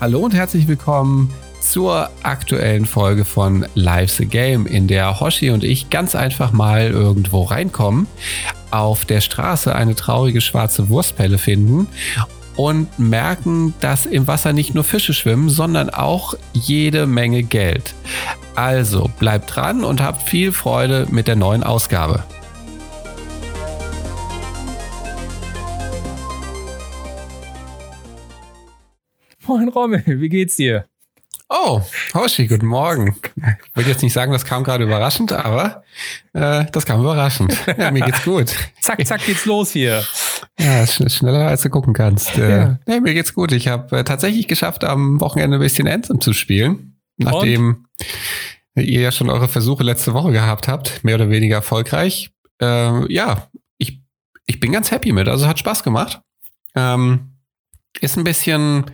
Hallo und herzlich willkommen zur aktuellen Folge von Life's a Game, in der Hoshi und ich ganz einfach mal irgendwo reinkommen, auf der Straße eine traurige schwarze Wurstpelle finden und merken, dass im Wasser nicht nur Fische schwimmen, sondern auch jede Menge Geld. Also bleibt dran und habt viel Freude mit der neuen Ausgabe. Moin Rommel, wie geht's dir? Oh, Hoshi, guten Morgen. Ich wollte jetzt nicht sagen, das kam gerade überraschend, aber äh, das kam überraschend. Ja, mir geht's gut. zack, zack, geht's los hier. Ja, sch schneller als du gucken kannst. Äh, ja. Nee, mir geht's gut. Ich habe äh, tatsächlich geschafft, am Wochenende ein bisschen Anthem zu spielen. Nachdem Und? ihr ja schon eure Versuche letzte Woche gehabt habt, mehr oder weniger erfolgreich. Äh, ja, ich, ich bin ganz happy mit. Also hat Spaß gemacht. Ähm, ist ein bisschen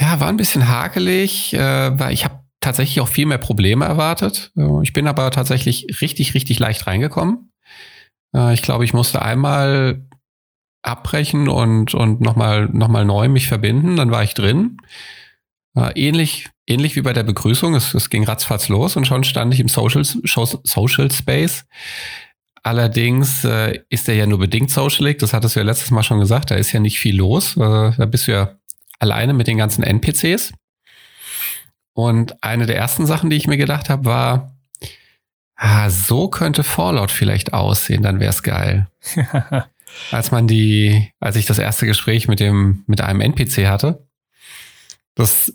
ja, war ein bisschen hakelig, äh, weil ich habe tatsächlich auch viel mehr Probleme erwartet. Ich bin aber tatsächlich richtig, richtig leicht reingekommen. Äh, ich glaube, ich musste einmal abbrechen und, und nochmal noch mal neu mich verbinden, dann war ich drin. Äh, ähnlich, ähnlich wie bei der Begrüßung, es, es ging ratzfatz los und schon stand ich im Social, Social Space. Allerdings äh, ist er ja nur bedingt socialig, das hattest du ja letztes Mal schon gesagt, da ist ja nicht viel los. Äh, da bist du ja alleine mit den ganzen NPCs. Und eine der ersten Sachen, die ich mir gedacht habe, war, ah, so könnte Fallout vielleicht aussehen, dann wäre es geil. als man die, als ich das erste Gespräch mit dem, mit einem NPC hatte, das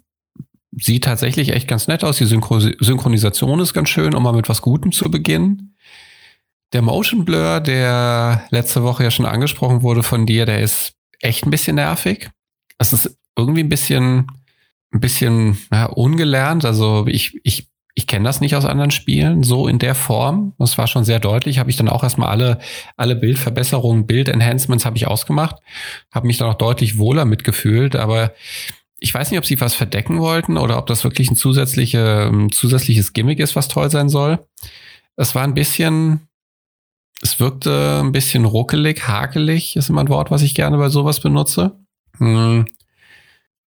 sieht tatsächlich echt ganz nett aus. Die Synchro Synchronisation ist ganz schön, um mal mit was Gutem zu beginnen. Der Motion Blur, der letzte Woche ja schon angesprochen wurde von dir, der ist echt ein bisschen nervig. Es ist irgendwie ein bisschen, ein bisschen ja, ungelernt. Also ich, ich, ich kenne das nicht aus anderen Spielen, so in der Form. Das war schon sehr deutlich. Habe ich dann auch erstmal alle, alle Bildverbesserungen, Bild-Enhancements habe ich ausgemacht. Habe mich dann auch deutlich wohler mitgefühlt. Aber ich weiß nicht, ob sie was verdecken wollten oder ob das wirklich ein, zusätzliche, ein zusätzliches Gimmick ist, was toll sein soll. Es war ein bisschen, es wirkte ein bisschen ruckelig, hakelig, ist immer ein Wort, was ich gerne bei sowas benutze. Hm.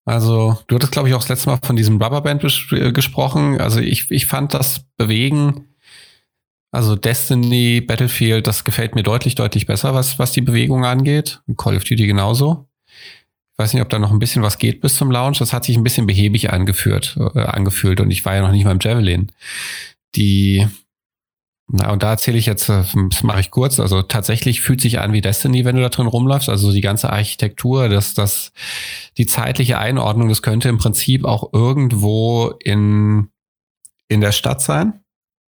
Also, du hattest, glaube ich, auch das letzte Mal von diesem Rubberband äh, gesprochen. Also, ich, ich fand das Bewegen, also Destiny, Battlefield, das gefällt mir deutlich, deutlich besser, was, was die Bewegung angeht. Call of Duty genauso. Ich weiß nicht, ob da noch ein bisschen was geht bis zum Launch. Das hat sich ein bisschen behäbig angeführt, äh, angefühlt und ich war ja noch nicht mal im Javelin. Die, na, und da erzähle ich jetzt, äh, das mache ich kurz. Also tatsächlich fühlt sich an wie Destiny, wenn du da drin rumläufst. Also die ganze Architektur, das, das, die zeitliche Einordnung, das könnte im Prinzip auch irgendwo in, in der Stadt sein.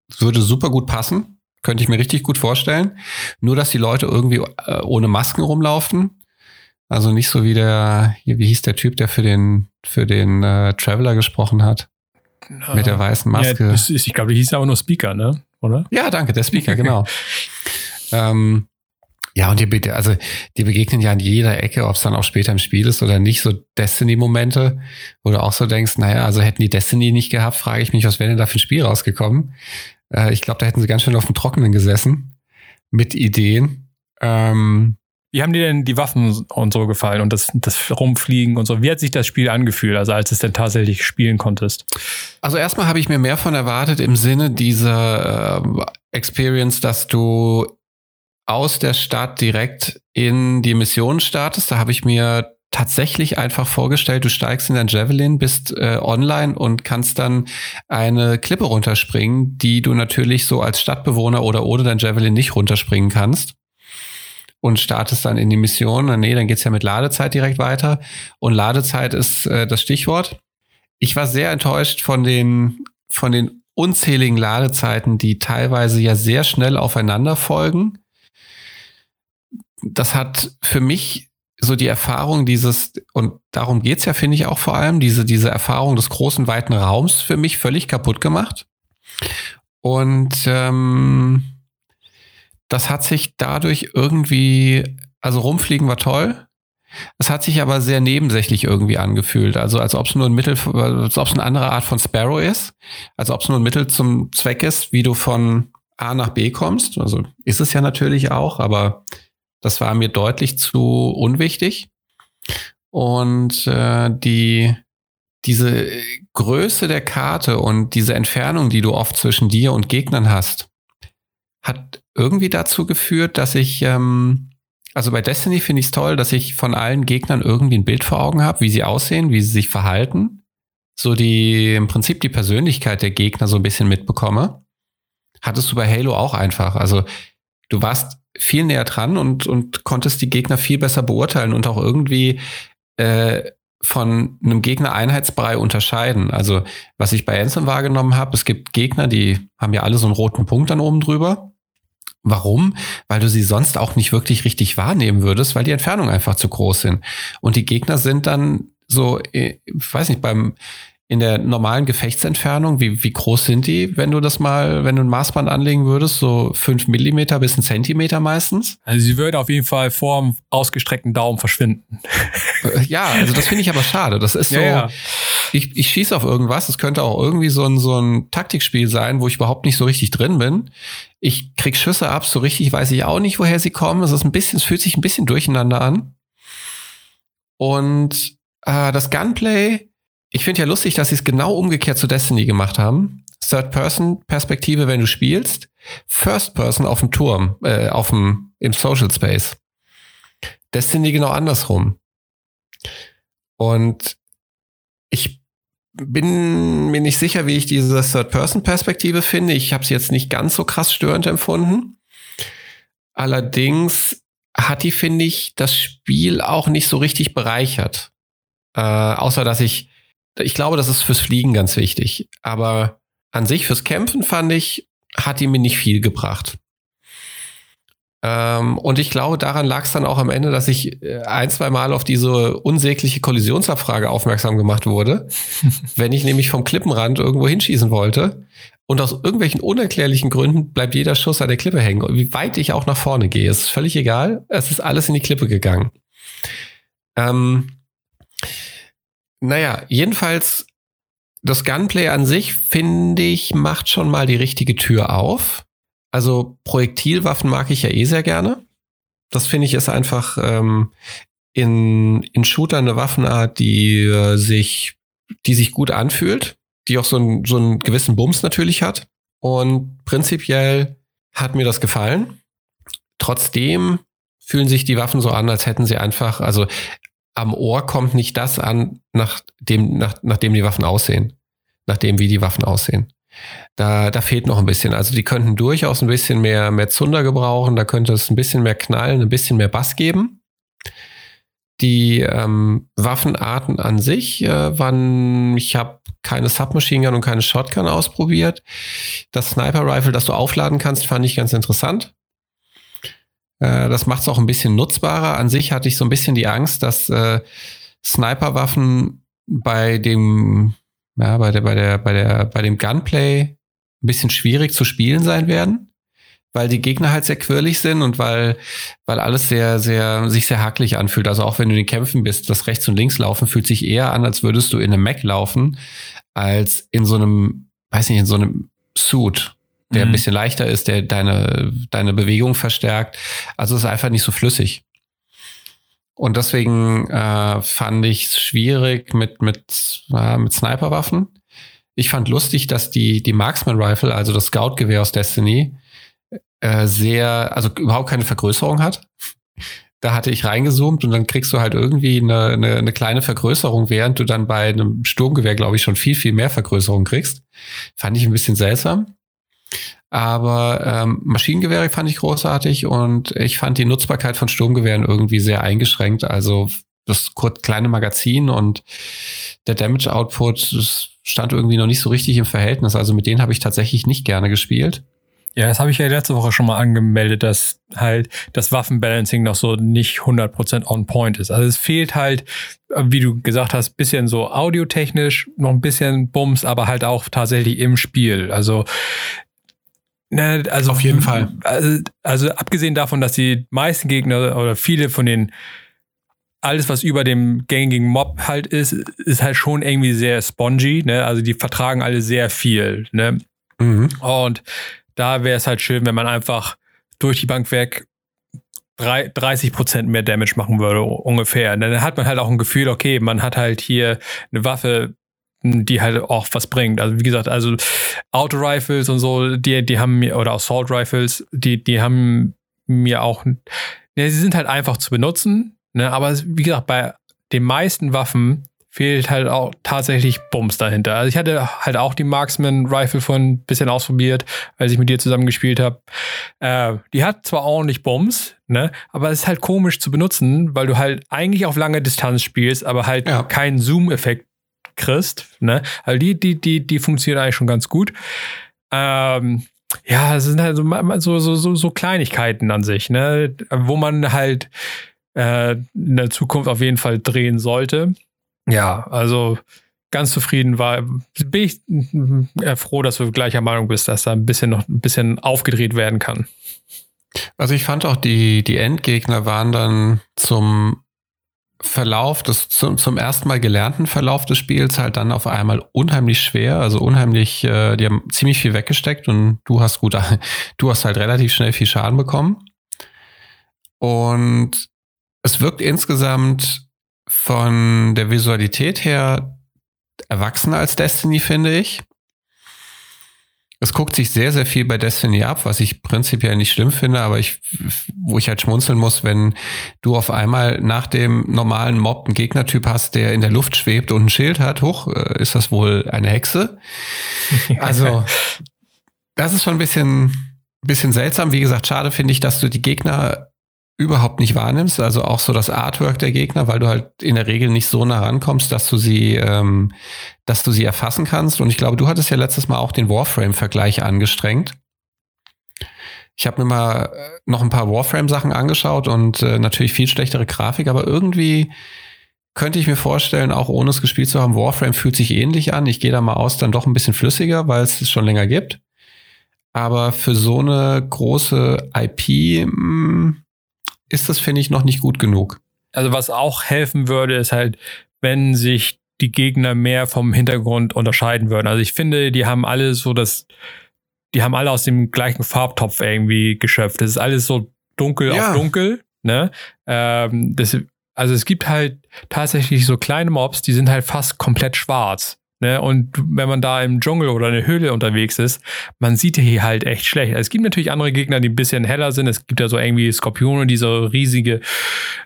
Das würde super gut passen. Könnte ich mir richtig gut vorstellen. Nur, dass die Leute irgendwie äh, ohne Masken rumlaufen. Also nicht so wie der, wie hieß der Typ, der für den, für den äh, Traveler gesprochen hat. Mit der weißen Maske. Ja, ist, ich glaube, die hieß aber nur Speaker, ne? Oder? Ja, danke, der Speaker, genau. ähm, ja, und die, also, die begegnen ja an jeder Ecke, ob es dann auch später im Spiel ist oder nicht, so Destiny-Momente, wo du auch so denkst, naja, also hätten die Destiny nicht gehabt, frage ich mich, was wäre denn da für ein Spiel rausgekommen? Äh, ich glaube, da hätten sie ganz schön auf dem Trockenen gesessen mit Ideen. Ähm, wie haben dir denn die Waffen und so gefallen und das, das Rumfliegen und so? Wie hat sich das Spiel angefühlt, also als es denn tatsächlich spielen konntest? Also erstmal habe ich mir mehr von erwartet im Sinne dieser äh, Experience, dass du aus der Stadt direkt in die Mission startest. Da habe ich mir tatsächlich einfach vorgestellt, du steigst in dein Javelin, bist äh, online und kannst dann eine Klippe runterspringen, die du natürlich so als Stadtbewohner oder ohne dein Javelin nicht runterspringen kannst und startest dann in die Mission. Nee, dann geht's ja mit Ladezeit direkt weiter. Und Ladezeit ist äh, das Stichwort. Ich war sehr enttäuscht von den, von den unzähligen Ladezeiten, die teilweise ja sehr schnell aufeinander folgen. Das hat für mich so die Erfahrung dieses, und darum geht's ja, finde ich auch vor allem, diese, diese Erfahrung des großen, weiten Raums für mich völlig kaputt gemacht. Und ähm, das hat sich dadurch irgendwie, also rumfliegen war toll. Es hat sich aber sehr nebensächlich irgendwie angefühlt. Also als ob es nur ein Mittel, als ob es eine andere Art von Sparrow ist. Als ob es nur ein Mittel zum Zweck ist, wie du von A nach B kommst. Also ist es ja natürlich auch, aber das war mir deutlich zu unwichtig. Und äh, die, diese Größe der Karte und diese Entfernung, die du oft zwischen dir und Gegnern hast, hat irgendwie dazu geführt, dass ich, ähm, also bei Destiny finde ich es toll, dass ich von allen Gegnern irgendwie ein Bild vor Augen habe, wie sie aussehen, wie sie sich verhalten. So die, im Prinzip die Persönlichkeit der Gegner so ein bisschen mitbekomme. Hattest du bei Halo auch einfach. Also du warst viel näher dran und, und konntest die Gegner viel besser beurteilen und auch irgendwie äh, von einem Gegner-Einheitsbrei unterscheiden. Also, was ich bei Ansem wahrgenommen habe, es gibt Gegner, die haben ja alle so einen roten Punkt dann oben drüber. Warum? Weil du sie sonst auch nicht wirklich richtig wahrnehmen würdest, weil die Entfernungen einfach zu groß sind. Und die Gegner sind dann so, äh, ich weiß nicht, beim in der normalen Gefechtsentfernung, wie, wie groß sind die, wenn du das mal, wenn du ein Maßband anlegen würdest, so fünf Millimeter bis ein Zentimeter meistens? Also sie würde auf jeden Fall vor dem ausgestreckten Daumen verschwinden. Äh, ja, also das finde ich aber schade. Das ist so, ja, ja. ich, ich schieße auf irgendwas, es könnte auch irgendwie so ein, so ein Taktikspiel sein, wo ich überhaupt nicht so richtig drin bin. Ich krieg Schüsse ab, so richtig weiß ich auch nicht, woher sie kommen. Es ist ein bisschen, es fühlt sich ein bisschen durcheinander an. Und äh, das Gunplay, ich finde ja lustig, dass sie es genau umgekehrt zu Destiny gemacht haben. Third-Person-Perspektive, wenn du spielst. First-Person auf dem Turm, äh, auf dem, im Social Space. Destiny genau andersrum. Und ich bin mir nicht sicher, wie ich diese Third-Person-Perspektive finde. Ich habe sie jetzt nicht ganz so krass störend empfunden. Allerdings hat die, finde ich, das Spiel auch nicht so richtig bereichert. Äh, außer dass ich ich glaube, das ist fürs Fliegen ganz wichtig. Aber an sich fürs Kämpfen fand ich, hat die mir nicht viel gebracht. Ähm, und ich glaube, daran lag es dann auch am Ende, dass ich äh, ein, zwei Mal auf diese unsägliche Kollisionsabfrage aufmerksam gemacht wurde. Wenn ich nämlich vom Klippenrand irgendwo hinschießen wollte und aus irgendwelchen unerklärlichen Gründen bleibt jeder Schuss an der Klippe hängen. Und wie weit ich auch nach vorne gehe, ist völlig egal. Es ist alles in die Klippe gegangen. Ähm, naja, jedenfalls, das Gunplay an sich, finde ich, macht schon mal die richtige Tür auf. Also Projektilwaffen mag ich ja eh sehr gerne. Das finde ich ist einfach ähm, in, in Shooter eine Waffenart, die äh, sich, die sich gut anfühlt, die auch so, ein, so einen gewissen Bums natürlich hat. Und prinzipiell hat mir das gefallen. Trotzdem fühlen sich die Waffen so an, als hätten sie einfach, also am Ohr kommt nicht das an, nach dem, nach, nachdem die Waffen aussehen. Nachdem wie die Waffen aussehen. Da, da fehlt noch ein bisschen. Also die könnten durchaus ein bisschen mehr, mehr Zunder gebrauchen. Da könnte es ein bisschen mehr knallen, ein bisschen mehr Bass geben. Die ähm, Waffenarten an sich äh, waren, ich habe keine Submachine Gun und keine Shotgun ausprobiert. Das Sniper Rifle, das du aufladen kannst, fand ich ganz interessant. Äh, das macht es auch ein bisschen nutzbarer. An sich hatte ich so ein bisschen die Angst, dass äh, Sniperwaffen bei dem, ja, bei der, bei der, bei der, bei dem Gunplay ein bisschen schwierig zu spielen sein werden, weil die Gegner halt sehr quirlig sind und weil, weil alles sehr, sehr, sich sehr hakelig anfühlt. Also auch wenn du in den Kämpfen bist, das rechts und links laufen fühlt sich eher an, als würdest du in einem Mac laufen, als in so einem, weiß nicht, in so einem Suit der mhm. ein bisschen leichter ist, der deine, deine Bewegung verstärkt. Also es ist einfach nicht so flüssig. Und deswegen äh, fand ich es schwierig mit, mit, äh, mit Sniperwaffen. Ich fand lustig, dass die, die Marksman Rifle, also das Scout-Gewehr aus Destiny, äh, sehr, also überhaupt keine Vergrößerung hat. Da hatte ich reingezoomt und dann kriegst du halt irgendwie eine, eine, eine kleine Vergrößerung, während du dann bei einem Sturmgewehr, glaube ich, schon viel, viel mehr Vergrößerung kriegst. Fand ich ein bisschen seltsam. Aber ähm, Maschinengewehre fand ich großartig und ich fand die Nutzbarkeit von Sturmgewehren irgendwie sehr eingeschränkt. Also das kleine Magazin und der Damage Output stand irgendwie noch nicht so richtig im Verhältnis. Also mit denen habe ich tatsächlich nicht gerne gespielt. Ja, das habe ich ja letzte Woche schon mal angemeldet, dass halt das Waffenbalancing noch so nicht 100% on point ist. Also es fehlt halt, wie du gesagt hast, bisschen so audiotechnisch, noch ein bisschen Bums, aber halt auch tatsächlich im Spiel. Also Ne, also auf jeden Fall. Also, also, abgesehen davon, dass die meisten Gegner oder viele von den alles, was über dem gängigen Mob halt ist, ist halt schon irgendwie sehr spongy. Ne? Also die vertragen alle sehr viel. Ne? Mhm. Und da wäre es halt schön, wenn man einfach durch die Bank weg 30 Prozent mehr Damage machen würde, ungefähr. Und dann hat man halt auch ein Gefühl, okay, man hat halt hier eine Waffe, die halt auch was bringt. Also wie gesagt, also Auto-Rifles und so, die, die haben mir, oder Assault Rifles, die, die haben mir auch, ne, sie sind halt einfach zu benutzen, ne, aber wie gesagt, bei den meisten Waffen fehlt halt auch tatsächlich Bums dahinter. Also ich hatte halt auch die Marksman Rifle von ein bisschen ausprobiert, als ich mit dir zusammen gespielt habe. Äh, die hat zwar ordentlich Bums, ne, aber es ist halt komisch zu benutzen, weil du halt eigentlich auf lange Distanz spielst, aber halt ja. keinen Zoom-Effekt kriegst, ne. Also die, die, die, die funktioniert eigentlich schon ganz gut. Ähm, ja, es sind halt so, so, so, so Kleinigkeiten an sich, ne, wo man halt äh, in der Zukunft auf jeden Fall drehen sollte. Ja, also ganz zufrieden war. Bin ich äh, froh, dass du gleicher Meinung bist, dass da ein bisschen noch ein bisschen aufgedreht werden kann. Also ich fand auch die, die Endgegner waren dann zum Verlauf des, zum, zum ersten Mal gelernten Verlauf des Spiels halt dann auf einmal unheimlich schwer, also unheimlich, äh, die haben ziemlich viel weggesteckt und du hast gut, du hast halt relativ schnell viel Schaden bekommen. Und es wirkt insgesamt von der Visualität her erwachsener als Destiny, finde ich. Es guckt sich sehr, sehr viel bei Destiny ab, was ich prinzipiell nicht schlimm finde, aber ich, wo ich halt schmunzeln muss, wenn du auf einmal nach dem normalen Mob einen Gegnertyp hast, der in der Luft schwebt und ein Schild hat, hoch, äh, ist das wohl eine Hexe? Also, das ist schon ein bisschen, bisschen seltsam. Wie gesagt, schade finde ich, dass du die Gegner überhaupt nicht wahrnimmst, also auch so das Artwork der Gegner, weil du halt in der Regel nicht so nah rankommst, dass du sie, ähm, dass du sie erfassen kannst. Und ich glaube, du hattest ja letztes Mal auch den Warframe-Vergleich angestrengt. Ich habe mir mal äh, noch ein paar Warframe-Sachen angeschaut und äh, natürlich viel schlechtere Grafik, aber irgendwie könnte ich mir vorstellen, auch ohne es gespielt zu haben, Warframe fühlt sich ähnlich an. Ich gehe da mal aus, dann doch ein bisschen flüssiger, weil es es schon länger gibt. Aber für so eine große IP mh, hm, ist das, finde ich, noch nicht gut genug. Also was auch helfen würde, ist halt, wenn sich die Gegner mehr vom Hintergrund unterscheiden würden. Also ich finde, die haben alle so das, die haben alle aus dem gleichen Farbtopf irgendwie geschöpft. Das ist alles so dunkel ja. auf dunkel. Ne? Ähm, das, also es gibt halt tatsächlich so kleine Mobs, die sind halt fast komplett schwarz. Ne? Und wenn man da im Dschungel oder in der Höhle unterwegs ist, man sieht hier halt echt schlecht. Es gibt natürlich andere Gegner, die ein bisschen heller sind. Es gibt ja so irgendwie Skorpione, die so riesige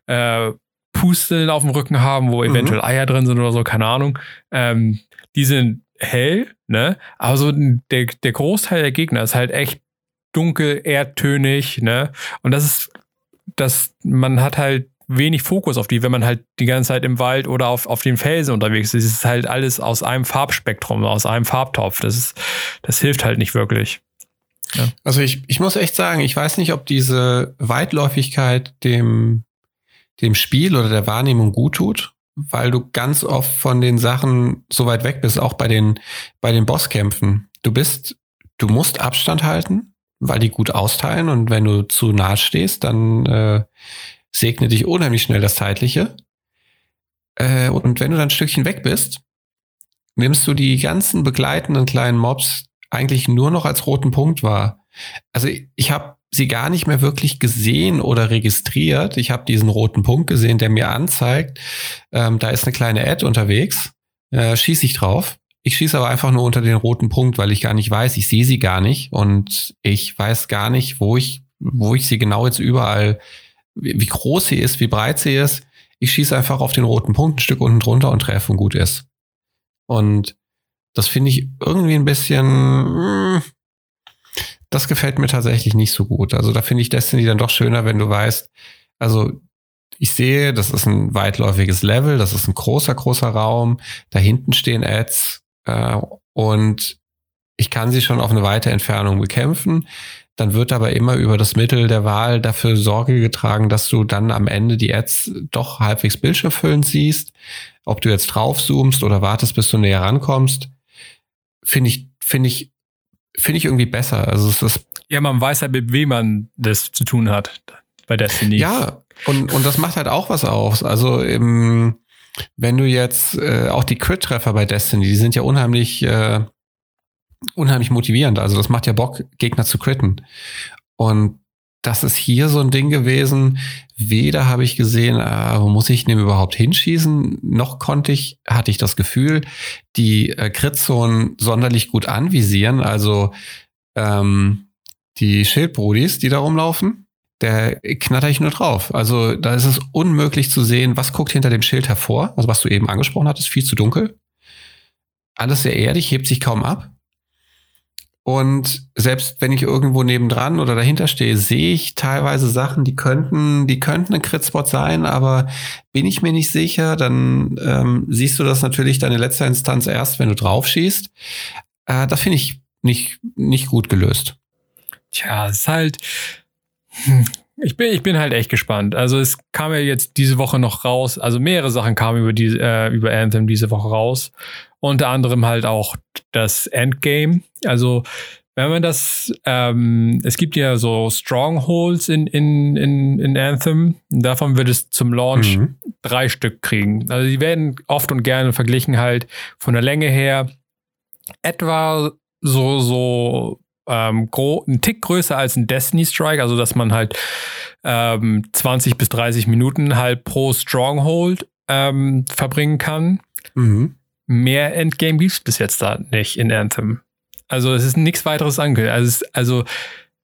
äh, Pusteln auf dem Rücken haben, wo mhm. eventuell mhm. Eier drin sind oder so, keine Ahnung. Ähm, die sind hell, ne? Aber so der, der Großteil der Gegner ist halt echt dunkel, erdtönig, ne? Und das ist, das, man hat halt wenig Fokus auf die, wenn man halt die ganze Zeit im Wald oder auf, auf den Felsen unterwegs ist. Es ist halt alles aus einem Farbspektrum, aus einem Farbtopf. Das, ist, das hilft halt nicht wirklich. Ja. Also ich, ich muss echt sagen, ich weiß nicht, ob diese Weitläufigkeit dem, dem Spiel oder der Wahrnehmung gut tut, weil du ganz oft von den Sachen so weit weg bist, auch bei den, bei den Bosskämpfen. Du bist, du musst Abstand halten, weil die gut austeilen und wenn du zu nahe stehst, dann äh, segne dich unheimlich schnell das Zeitliche. Äh, und wenn du dann ein Stückchen weg bist, nimmst du die ganzen begleitenden kleinen Mobs eigentlich nur noch als roten Punkt wahr. Also ich habe sie gar nicht mehr wirklich gesehen oder registriert. Ich habe diesen roten Punkt gesehen, der mir anzeigt, ähm, da ist eine kleine Ad unterwegs, äh, schieße ich drauf. Ich schieße aber einfach nur unter den roten Punkt, weil ich gar nicht weiß, ich sehe sie gar nicht und ich weiß gar nicht, wo ich, wo ich sie genau jetzt überall wie groß sie ist, wie breit sie ist. Ich schieße einfach auf den roten Punkt ein Stück unten drunter und treffe und gut ist. Und das finde ich irgendwie ein bisschen, hm, das gefällt mir tatsächlich nicht so gut. Also da finde ich Destiny dann doch schöner, wenn du weißt, also ich sehe, das ist ein weitläufiges Level, das ist ein großer, großer Raum, da hinten stehen Ads äh, und ich kann sie schon auf eine weite Entfernung bekämpfen. Dann wird aber immer über das Mittel der Wahl dafür Sorge getragen, dass du dann am Ende die Ads doch halbwegs bildschirmfüllend siehst. Ob du jetzt draufzoomst oder wartest, bis du näher rankommst, finde ich, finde ich, finde ich irgendwie besser. Also es ist. Ja, man weiß halt, mit wem man das zu tun hat bei Destiny. Ja, und, und das macht halt auch was aus. Also im, wenn du jetzt äh, auch die Crit-Treffer bei Destiny, die sind ja unheimlich äh, unheimlich motivierend. Also das macht ja Bock, Gegner zu critten. Und das ist hier so ein Ding gewesen. Weder habe ich gesehen, äh, wo muss ich denn überhaupt hinschießen, noch konnte ich, hatte ich das Gefühl, die äh, Crit-Zonen sonderlich gut anvisieren. Also ähm, die Schildbrudis, die da rumlaufen, der knatter ich nur drauf. Also da ist es unmöglich zu sehen, was guckt hinter dem Schild hervor. Also was du eben angesprochen hattest, viel zu dunkel. Alles sehr erdig, hebt sich kaum ab. Und selbst wenn ich irgendwo nebendran oder dahinter stehe, sehe ich teilweise Sachen, die könnten, die könnten ein Crit-Spot sein, aber bin ich mir nicht sicher, dann ähm, siehst du das natürlich dann in letzter Instanz erst, wenn du drauf schießt. Äh, das finde ich nicht, nicht gut gelöst. Tja, es ist halt. Hm, ich bin, ich bin halt echt gespannt. Also es kam ja jetzt diese Woche noch raus, also mehrere Sachen kamen über, die, äh, über Anthem diese Woche raus. Unter anderem halt auch das Endgame. Also wenn man das, ähm, es gibt ja so Strongholds in, in, in, in Anthem. Davon wird es zum Launch mhm. drei Stück kriegen. Also die werden oft und gerne verglichen halt von der Länge her etwa so, so ähm, ein Tick größer als ein Destiny Strike, also dass man halt ähm, 20 bis 30 Minuten halt pro Stronghold ähm, verbringen kann. Mhm mehr Endgame gibt es bis jetzt da nicht in Anthem. Also es ist nichts weiteres angekündigt. Also es, also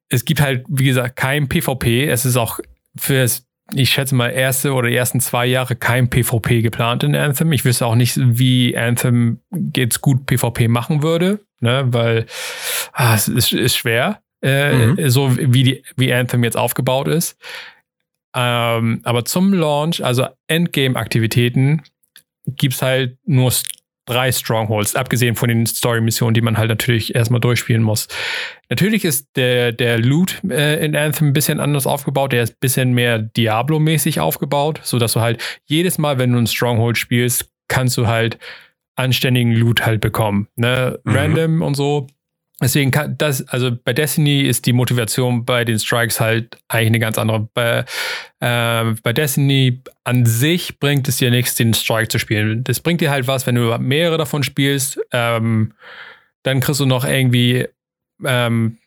es gibt halt, wie gesagt, kein PvP. Es ist auch für das, ich schätze mal, erste oder ersten zwei Jahre kein PvP geplant in Anthem. Ich wüsste auch nicht, wie Anthem jetzt gut PvP machen würde, ne? weil ah, es ist, ist schwer, äh, mhm. so wie, die, wie Anthem jetzt aufgebaut ist. Ähm, aber zum Launch, also Endgame-Aktivitäten, gibt es halt nur drei Strongholds, abgesehen von den Story-Missionen, die man halt natürlich erstmal durchspielen muss. Natürlich ist der, der Loot äh, in Anthem ein bisschen anders aufgebaut. Der ist ein bisschen mehr Diablo-mäßig aufgebaut, sodass du halt jedes Mal, wenn du ein Stronghold spielst, kannst du halt anständigen Loot halt bekommen. Ne? Mhm. Random und so. Deswegen kann das, also bei Destiny ist die Motivation bei den Strikes halt eigentlich eine ganz andere. Bei, äh, bei Destiny an sich bringt es dir nichts, den Strike zu spielen. Das bringt dir halt was, wenn du mehrere davon spielst. Ähm, dann kriegst du noch irgendwie ähm,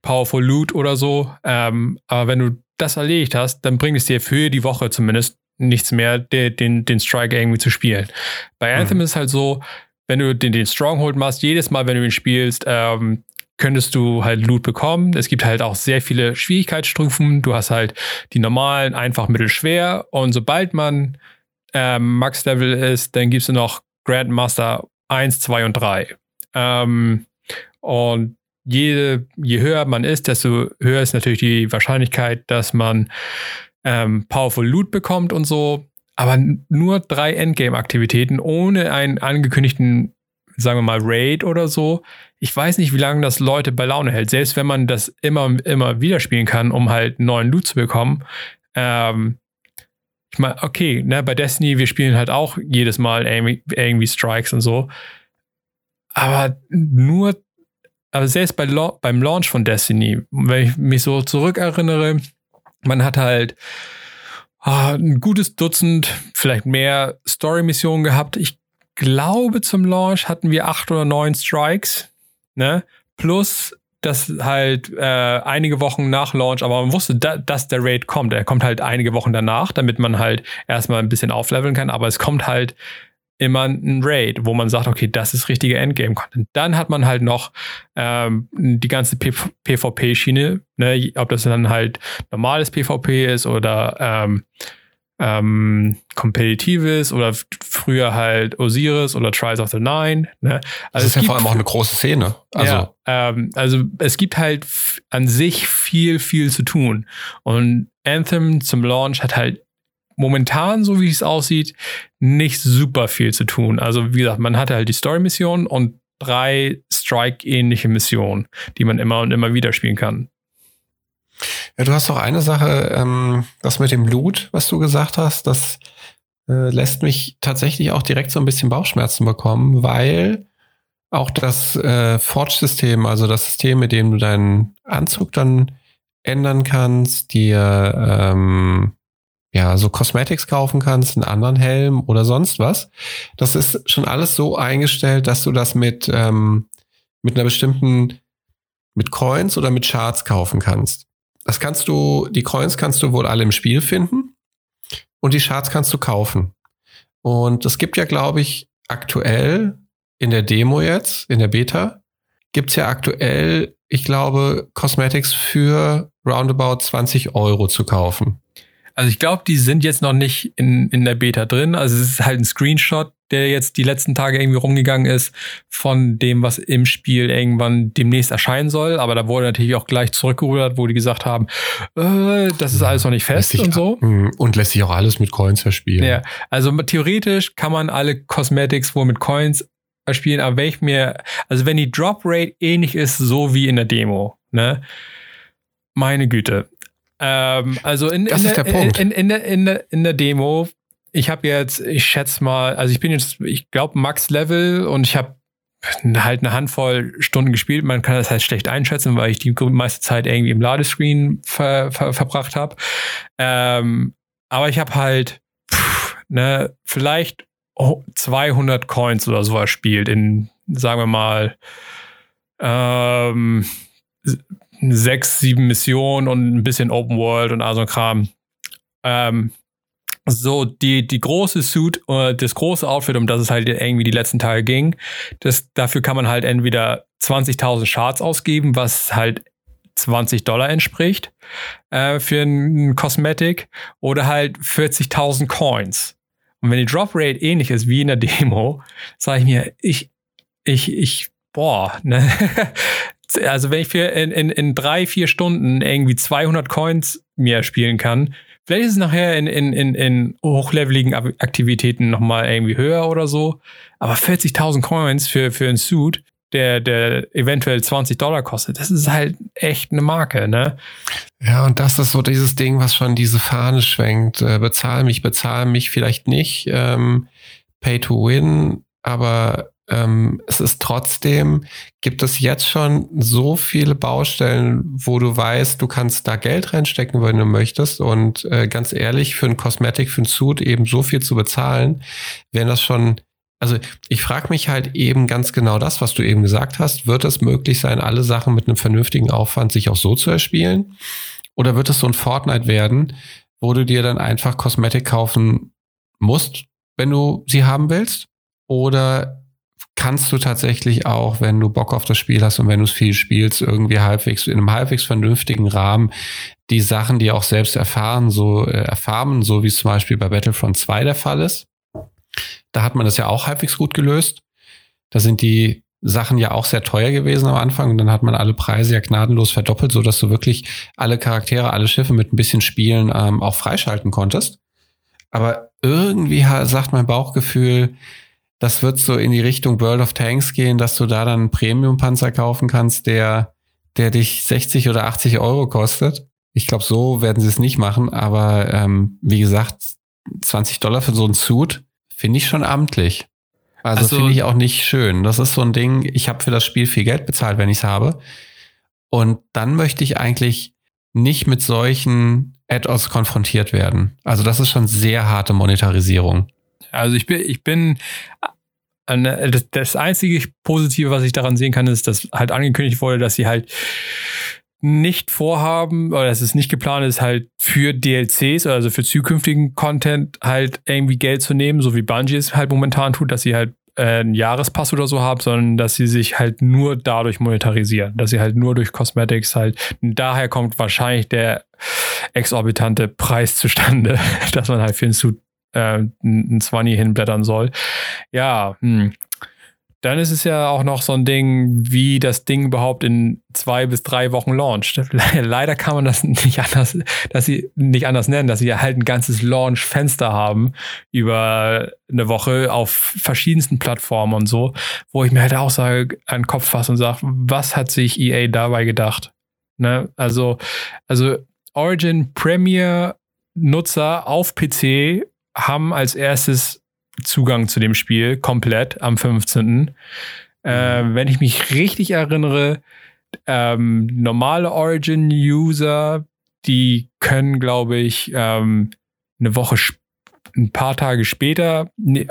Powerful Loot oder so. Ähm, aber wenn du das erledigt hast, dann bringt es dir für die Woche zumindest nichts mehr, den, den, den Strike irgendwie zu spielen. Bei Anthem mhm. ist es halt so, wenn du den, den Stronghold machst, jedes Mal, wenn du ihn spielst, ähm, könntest du halt Loot bekommen. Es gibt halt auch sehr viele Schwierigkeitsstufen. Du hast halt die normalen, einfach, mittel, schwer. Und sobald man ähm, Max-Level ist, dann gibst du noch Grandmaster 1, 2 und 3. Ähm, und jede, je höher man ist, desto höher ist natürlich die Wahrscheinlichkeit, dass man ähm, Powerful Loot bekommt und so aber nur drei Endgame-Aktivitäten ohne einen angekündigten, sagen wir mal, Raid oder so. Ich weiß nicht, wie lange das Leute bei Laune hält. Selbst wenn man das immer, immer wieder spielen kann, um halt neuen Loot zu bekommen. Ähm, ich meine, okay, ne, bei Destiny, wir spielen halt auch jedes Mal irgendwie, Strikes und so. Aber nur, aber selbst bei, beim Launch von Destiny, wenn ich mich so zurückerinnere, man hat halt ein gutes Dutzend, vielleicht mehr Story-Missionen gehabt. Ich glaube, zum Launch hatten wir acht oder neun Strikes, ne? Plus, dass halt äh, einige Wochen nach Launch, aber man wusste, da, dass der Raid kommt. Er kommt halt einige Wochen danach, damit man halt erstmal ein bisschen aufleveln kann, aber es kommt halt immer ein Raid, wo man sagt, okay, das ist richtige Endgame-Content. Dann hat man halt noch ähm, die ganze PvP-Schiene, ne? ob das dann halt normales PvP ist oder ähm, ähm, Competitives oder früher halt Osiris oder Trials of the Nine. Ne? Also das ist ja vor allem auch eine große Szene. Also. Ja, ähm, also es gibt halt an sich viel, viel zu tun. Und Anthem zum Launch hat halt momentan, so wie es aussieht, nicht super viel zu tun. Also wie gesagt, man hatte halt die Story-Mission und drei Strike-ähnliche Missionen, die man immer und immer wieder spielen kann. Ja, du hast doch eine Sache, ähm, das mit dem Blut, was du gesagt hast, das äh, lässt mich tatsächlich auch direkt so ein bisschen Bauchschmerzen bekommen, weil auch das äh, Forge-System, also das System, mit dem du deinen Anzug dann ändern kannst, dir ähm, ja, so Cosmetics kaufen kannst, einen anderen Helm oder sonst was. Das ist schon alles so eingestellt, dass du das mit, ähm, mit einer bestimmten, mit Coins oder mit Charts kaufen kannst. Das kannst du, die Coins kannst du wohl alle im Spiel finden und die Shards kannst du kaufen. Und es gibt ja, glaube ich, aktuell in der Demo jetzt, in der Beta, gibt es ja aktuell, ich glaube, Cosmetics für roundabout 20 Euro zu kaufen. Also ich glaube, die sind jetzt noch nicht in, in der Beta drin. Also es ist halt ein Screenshot, der jetzt die letzten Tage irgendwie rumgegangen ist von dem, was im Spiel irgendwann demnächst erscheinen soll. Aber da wurde natürlich auch gleich zurückgerudert, wo die gesagt haben, äh, das ist alles noch nicht fest und so. Mhm. Und lässt sich auch alles mit Coins verspielen. Ja, also theoretisch kann man alle Cosmetics wohl mit Coins erspielen, aber wenn ich mir, also wenn die Drop Rate ähnlich ist, so wie in der Demo, ne? Meine Güte. Ähm, also in, in, der, in, in, der, in, der, in der Demo, ich habe jetzt, ich schätze mal, also ich bin jetzt, ich glaube, Max Level und ich habe halt eine Handvoll Stunden gespielt. Man kann das halt schlecht einschätzen, weil ich die meiste Zeit irgendwie im Ladescreen ver, ver, verbracht habe. Ähm, aber ich habe halt, pff, ne, vielleicht 200 Coins oder so erspielt in, sagen wir mal, ähm, sechs, sieben Missionen und ein bisschen Open World und all so ein Kram. Ähm, so, die, die große Suit, äh, das große Outfit, um das es halt irgendwie die letzten Tage ging, das, dafür kann man halt entweder 20.000 Shards ausgeben, was halt 20 Dollar entspricht äh, für ein Cosmetic, oder halt 40.000 Coins. Und wenn die Drop Rate ähnlich ist wie in der Demo, sage ich mir, ich, ich, ich, boah, ne? also wenn ich für in, in, in drei, vier Stunden irgendwie 200 Coins mir spielen kann, vielleicht ist es nachher in, in, in, in hochleveligen Aktivitäten nochmal irgendwie höher oder so. Aber 40.000 Coins für, für einen Suit, der, der eventuell 20 Dollar kostet, das ist halt echt eine Marke, ne? Ja, und das ist so dieses Ding, was schon diese Fahne schwenkt. Äh, bezahl mich, bezahl mich vielleicht nicht. Ähm, pay to win, aber ähm, es ist trotzdem, gibt es jetzt schon so viele Baustellen, wo du weißt, du kannst da Geld reinstecken, wenn du möchtest. Und äh, ganz ehrlich, für ein Kosmetik, für ein Suit eben so viel zu bezahlen, wenn das schon also ich frage mich halt eben ganz genau das, was du eben gesagt hast. Wird es möglich sein, alle Sachen mit einem vernünftigen Aufwand sich auch so zu erspielen? Oder wird es so ein Fortnite werden, wo du dir dann einfach Kosmetik kaufen musst, wenn du sie haben willst? Oder kannst du tatsächlich auch, wenn du Bock auf das Spiel hast und wenn du es viel spielst, irgendwie halbwegs in einem halbwegs vernünftigen Rahmen die Sachen, die auch selbst erfahren, so äh, erfahren, so wie es zum Beispiel bei Battlefront 2 der Fall ist. Da hat man das ja auch halbwegs gut gelöst. Da sind die Sachen ja auch sehr teuer gewesen am Anfang und dann hat man alle Preise ja gnadenlos verdoppelt, so dass du wirklich alle Charaktere, alle Schiffe mit ein bisschen Spielen ähm, auch freischalten konntest. Aber irgendwie sagt mein Bauchgefühl, das wird so in die Richtung World of Tanks gehen, dass du da dann einen Premium-Panzer kaufen kannst, der, der dich 60 oder 80 Euro kostet. Ich glaube, so werden sie es nicht machen, aber ähm, wie gesagt, 20 Dollar für so einen Suit finde ich schon amtlich. Also, also finde ich auch nicht schön. Das ist so ein Ding, ich habe für das Spiel viel Geld bezahlt, wenn ich es habe. Und dann möchte ich eigentlich nicht mit solchen Add-ons konfrontiert werden. Also das ist schon sehr harte Monetarisierung. Also ich bin, ich bin das, das einzige Positive, was ich daran sehen kann, ist, dass halt angekündigt wurde, dass sie halt nicht vorhaben oder dass es nicht geplant ist, halt für DLCs, also für zukünftigen Content halt irgendwie Geld zu nehmen, so wie Bungie es halt momentan tut, dass sie halt äh, einen Jahrespass oder so haben, sondern dass sie sich halt nur dadurch monetarisieren, dass sie halt nur durch Cosmetics halt, daher kommt wahrscheinlich der exorbitante Preis zustande, dass man halt für einen Suit äh, ein 20 hinblättern soll. Ja, hm. Dann ist es ja auch noch so ein Ding, wie das Ding überhaupt in zwei bis drei Wochen launcht. Leider kann man das nicht anders, dass sie nicht anders nennen, dass sie halt ein ganzes Launch-Fenster haben über eine Woche auf verschiedensten Plattformen und so, wo ich mir halt auch sage, den Kopf fasse und sage, was hat sich EA dabei gedacht? Ne? Also, also Origin Premier Nutzer auf PC haben als erstes Zugang zu dem Spiel komplett am 15. Äh, mhm. wenn ich mich richtig erinnere, ähm, normale Origin-User, die können, glaube ich, ähm, eine Woche, ein paar Tage später, nee,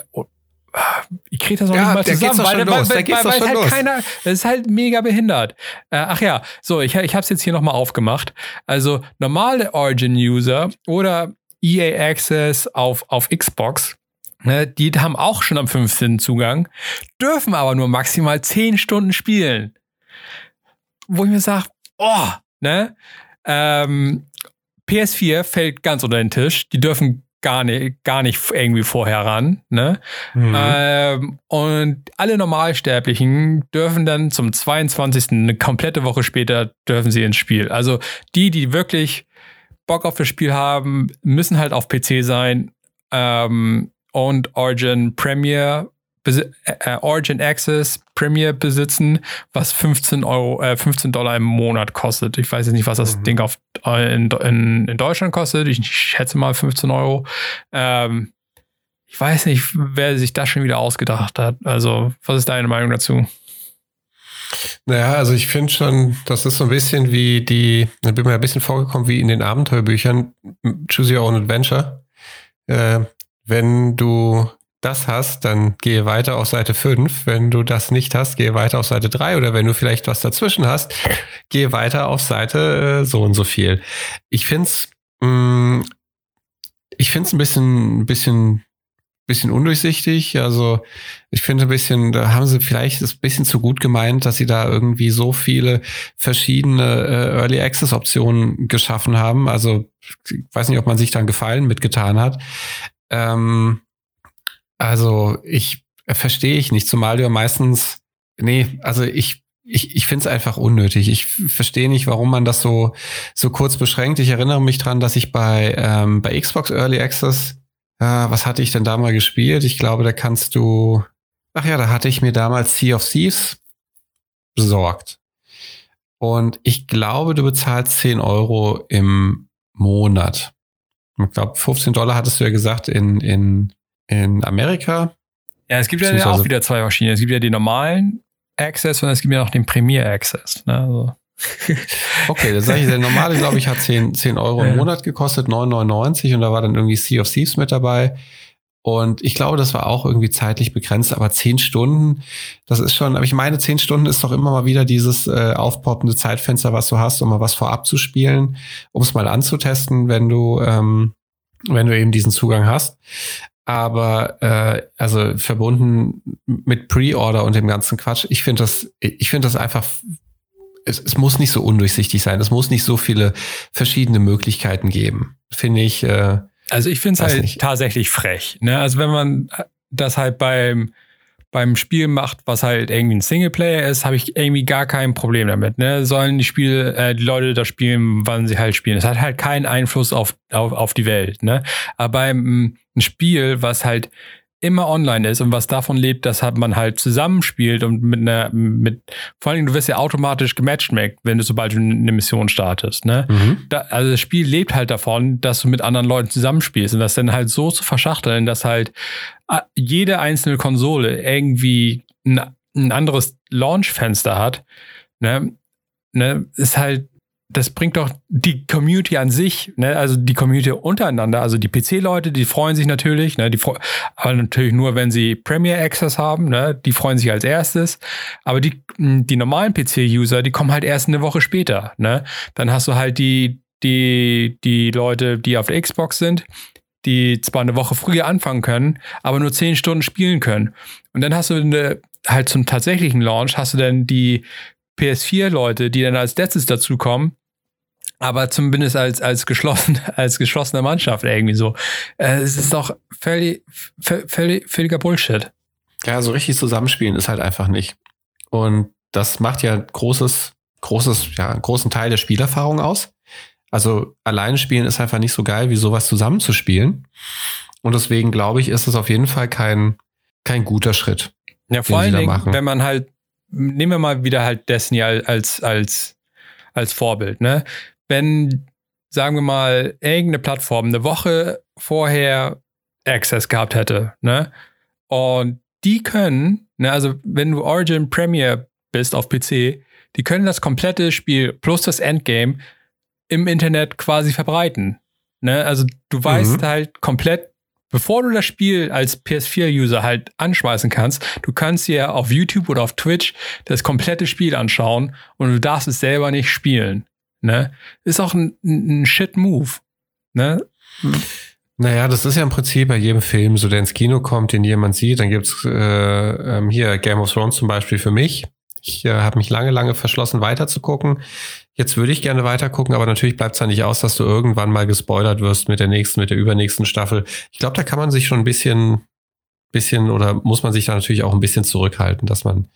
ich kriege das noch ja, nicht mal zusammen, weil, weil, weil, weil, weil halt los. keiner, das ist halt mega behindert. Äh, ach ja, so, ich, ich habe es jetzt hier nochmal aufgemacht. Also normale Origin-User oder EA Access auf, auf Xbox, ne, die haben auch schon am 15. Zugang, dürfen aber nur maximal 10 Stunden spielen. Wo ich mir sage, oh, ne? Ähm, PS4 fällt ganz unter den Tisch. Die dürfen gar nicht, gar nicht irgendwie vorher ran. Ne? Mhm. Ähm, und alle Normalsterblichen dürfen dann zum 22. eine komplette Woche später dürfen sie ins Spiel. Also die, die wirklich Bock auf das Spiel haben, müssen halt auf PC sein. Ähm, und Origin Premier äh, Origin Access Premier besitzen, was 15 Euro, äh, 15 Dollar im Monat kostet. Ich weiß jetzt nicht, was das mhm. Ding auf, äh, in, in, in Deutschland kostet. Ich schätze mal 15 Euro. Ähm, ich weiß nicht, wer sich das schon wieder ausgedacht hat. Also, was ist deine Meinung dazu? Naja, also ich finde schon, das ist so ein bisschen wie die, da bin mir ein bisschen vorgekommen wie in den Abenteuerbüchern Choose Your Own Adventure. Äh, wenn du das hast, dann gehe weiter auf Seite 5. Wenn du das nicht hast, gehe weiter auf Seite 3. Oder wenn du vielleicht was dazwischen hast, gehe weiter auf Seite äh, so und so viel. Ich finde es mm, ich finde ein bisschen, ein bisschen, bisschen undurchsichtig. Also ich finde ein bisschen, da haben sie vielleicht ein bisschen zu gut gemeint, dass sie da irgendwie so viele verschiedene äh, Early Access Optionen geschaffen haben. Also ich weiß nicht, ob man sich dann Gefallen mitgetan hat. Ähm, also ich äh, verstehe ich nicht, zumal du ja meistens, nee, also ich, ich, ich finde es einfach unnötig. Ich verstehe nicht, warum man das so, so kurz beschränkt. Ich erinnere mich dran, dass ich bei, ähm, bei Xbox Early Access, äh, was hatte ich denn da mal gespielt? Ich glaube, da kannst du, ach ja, da hatte ich mir damals Sea of Thieves besorgt. Und ich glaube, du bezahlst 10 Euro im Monat. Ich glaube, 15 Dollar hattest du ja gesagt in, in in Amerika. Ja, es gibt ja auch wieder zwei Maschinen. Es gibt ja den normalen Access und es gibt ja noch den Premier Access. Ne? Also. Okay, dann sage ich, der normale, glaube ich, hat 10, 10 Euro im Monat gekostet, 9,99 und da war dann irgendwie Sea of Thieves mit dabei. Und ich glaube, das war auch irgendwie zeitlich begrenzt, aber zehn Stunden, das ist schon, aber ich meine, zehn Stunden ist doch immer mal wieder dieses äh, aufpoppende Zeitfenster, was du hast, um mal was vorab zu spielen, um es mal anzutesten, wenn du, ähm, wenn du eben diesen Zugang hast aber äh, also verbunden mit Pre-Order und dem ganzen Quatsch, ich finde das, ich finde das einfach, es, es muss nicht so undurchsichtig sein, es muss nicht so viele verschiedene Möglichkeiten geben, finde ich. Äh, also ich finde es halt nicht. tatsächlich frech. Ne? Also wenn man das halt beim beim Spiel macht, was halt irgendwie ein Singleplayer ist, habe ich irgendwie gar kein Problem damit. Ne? Sollen die Spiele, äh, die Leute das spielen, wann sie halt spielen. Es hat halt keinen Einfluss auf, auf, auf die Welt. Ne? Aber beim ein Spiel, was halt immer online ist und was davon lebt, dass halt man halt zusammenspielt und mit einer, mit, vor allen Dingen, du wirst ja automatisch gematchmackt, wenn du sobald du eine Mission startest, ne? Mhm. Da, also das Spiel lebt halt davon, dass du mit anderen Leuten zusammenspielst und das dann halt so zu verschachteln, dass halt äh, jede einzelne Konsole irgendwie ein, ein anderes Launchfenster hat, ne? Ne, ist halt das bringt doch die Community an sich, ne, also die Community untereinander, also die PC-Leute, die freuen sich natürlich, ne, die aber natürlich nur, wenn sie Premier Access haben, ne, die freuen sich als erstes. Aber die, die normalen PC-User, die kommen halt erst eine Woche später, ne. Dann hast du halt die, die, die Leute, die auf der Xbox sind, die zwar eine Woche früher anfangen können, aber nur zehn Stunden spielen können. Und dann hast du eine, halt zum tatsächlichen Launch hast du dann die PS4-Leute, die dann als letztes dazukommen, aber zumindest als, als, geschlossen, als geschlossene Mannschaft irgendwie so. Äh, es ist doch völlig, völlig, völliger Bullshit. Ja, so richtig zusammenspielen ist halt einfach nicht. Und das macht ja großes, großes, ja, einen großen Teil der Spielerfahrung aus. Also alleine spielen ist einfach nicht so geil, wie sowas zusammenzuspielen. Und deswegen glaube ich, ist es auf jeden Fall kein, kein guter Schritt. Ja, vor allen Dingen, wenn man halt nehmen wir mal wieder halt Destiny als, als, als Vorbild, ne? Wenn, sagen wir mal, irgendeine Plattform eine Woche vorher Access gehabt hätte, ne? Und die können, ne, also wenn du Origin Premier bist auf PC, die können das komplette Spiel plus das Endgame im Internet quasi verbreiten. Ne? Also du weißt mhm. halt komplett bevor du das Spiel als PS4-User halt anschmeißen kannst, du kannst dir auf YouTube oder auf Twitch das komplette Spiel anschauen und du darfst es selber nicht spielen. Ne? Ist auch ein, ein Shit-Move. Ne? Naja, das ist ja im Prinzip bei jedem Film, so der ins Kino kommt, den jemand sieht. Dann gibt's äh, ähm, hier Game of Thrones zum Beispiel für mich. Ich äh, habe mich lange, lange verschlossen, weiterzugucken. Jetzt würde ich gerne weitergucken, aber natürlich bleibt es ja nicht aus, dass du irgendwann mal gespoilert wirst mit der nächsten, mit der übernächsten Staffel. Ich glaube, da kann man sich schon ein bisschen, bisschen oder muss man sich da natürlich auch ein bisschen zurückhalten, dass man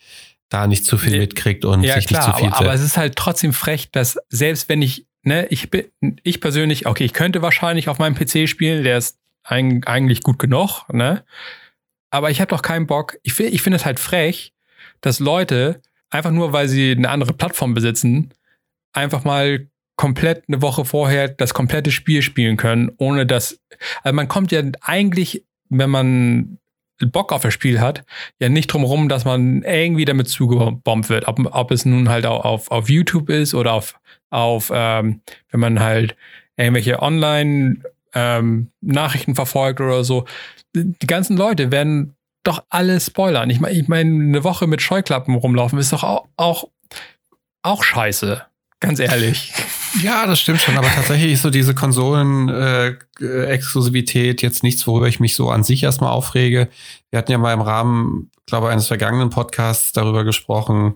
da nicht zu viel mitkriegt und ja, sich klar, nicht zu viel. Aber, aber es ist halt trotzdem frech, dass selbst wenn ich, ne, ich bin, ich persönlich, okay, ich könnte wahrscheinlich auf meinem PC spielen, der ist ein, eigentlich gut genug, ne? Aber ich habe doch keinen Bock. Ich, ich finde es halt frech, dass Leute einfach nur, weil sie eine andere Plattform besitzen, einfach mal komplett eine Woche vorher das komplette Spiel spielen können, ohne dass, also man kommt ja eigentlich, wenn man Bock auf das Spiel hat, ja nicht drum rum, dass man irgendwie damit zugebombt wird. Ob, ob es nun halt auch auf, auf YouTube ist oder auf, auf ähm, wenn man halt irgendwelche Online-Nachrichten ähm, verfolgt oder so. Die ganzen Leute werden doch alle spoilern. Ich meine, ich mein, eine Woche mit Scheuklappen rumlaufen ist doch auch, auch, auch scheiße. Ganz ehrlich. Ja, das stimmt schon, aber tatsächlich ist so diese Konsolen-Exklusivität jetzt nichts, worüber ich mich so an sich erstmal aufrege. Wir hatten ja mal im Rahmen, glaube ich, eines vergangenen Podcasts darüber gesprochen,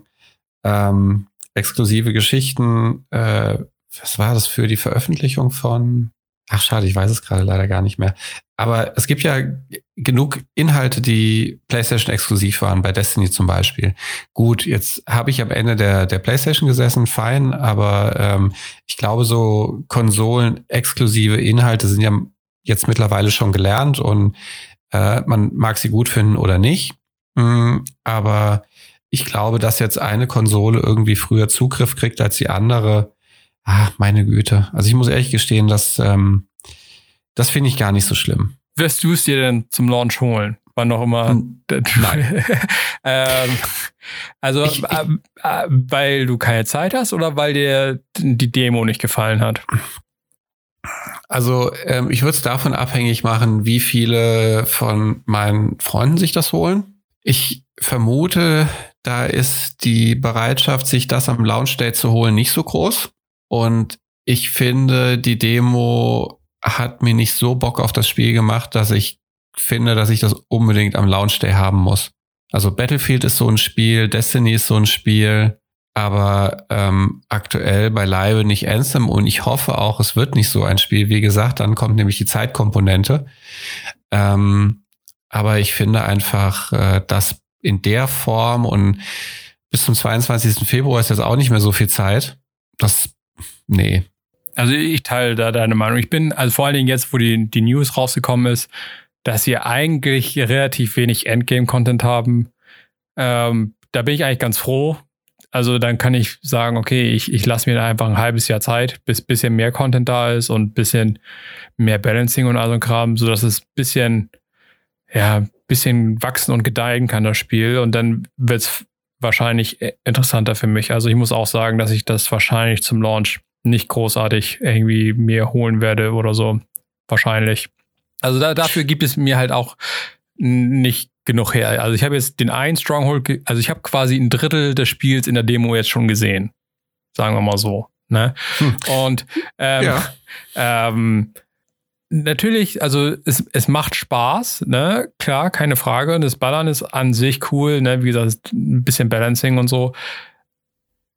ähm, exklusive Geschichten. Äh, was war das für die Veröffentlichung von? Ach, schade, ich weiß es gerade leider gar nicht mehr. Aber es gibt ja genug Inhalte, die PlayStation exklusiv waren, bei Destiny zum Beispiel. Gut, jetzt habe ich am Ende der, der PlayStation gesessen, fein, aber ähm, ich glaube, so Konsolen-exklusive Inhalte sind ja jetzt mittlerweile schon gelernt und äh, man mag sie gut finden oder nicht. Mm, aber ich glaube, dass jetzt eine Konsole irgendwie früher Zugriff kriegt als die andere. Ach, meine Güte. Also ich muss ehrlich gestehen, dass ähm, das finde ich gar nicht so schlimm. Wirst du es dir denn zum Launch holen? Wann noch immer? Hm, nein. ähm, also, ich, ich, äh, äh, weil du keine Zeit hast oder weil dir die Demo nicht gefallen hat? Also, ähm, ich würde es davon abhängig machen, wie viele von meinen Freunden sich das holen. Ich vermute, da ist die Bereitschaft, sich das am Launch Day zu holen, nicht so groß. Und ich finde, die Demo hat mir nicht so Bock auf das Spiel gemacht, dass ich finde, dass ich das unbedingt am Launch Day haben muss. Also Battlefield ist so ein Spiel, Destiny ist so ein Spiel, aber ähm, aktuell beileibe nicht Anthem und ich hoffe auch, es wird nicht so ein Spiel. Wie gesagt, dann kommt nämlich die Zeitkomponente. Ähm, aber ich finde einfach, äh, dass in der Form und bis zum 22. Februar ist jetzt auch nicht mehr so viel Zeit. Das, nee, also ich teile da deine Meinung. Ich bin, also vor allen Dingen jetzt, wo die, die News rausgekommen ist, dass sie eigentlich relativ wenig Endgame-Content haben. Ähm, da bin ich eigentlich ganz froh. Also dann kann ich sagen, okay, ich, ich lasse mir da einfach ein halbes Jahr Zeit, bis bisschen mehr Content da ist und bisschen mehr Balancing und all so ein Kram, sodass es bisschen, ja, bisschen wachsen und gedeihen kann, das Spiel. Und dann wird es wahrscheinlich interessanter für mich. Also ich muss auch sagen, dass ich das wahrscheinlich zum Launch nicht großartig irgendwie mir holen werde oder so. Wahrscheinlich. Also da, dafür gibt es mir halt auch nicht genug her. Also ich habe jetzt den einen Stronghold, also ich habe quasi ein Drittel des Spiels in der Demo jetzt schon gesehen. Sagen wir mal so. Ne? Hm. Und ähm, ja. ähm, natürlich, also es, es macht Spaß, ne? Klar, keine Frage. Das Ballern ist an sich cool, ne? Wie gesagt, ein bisschen Balancing und so.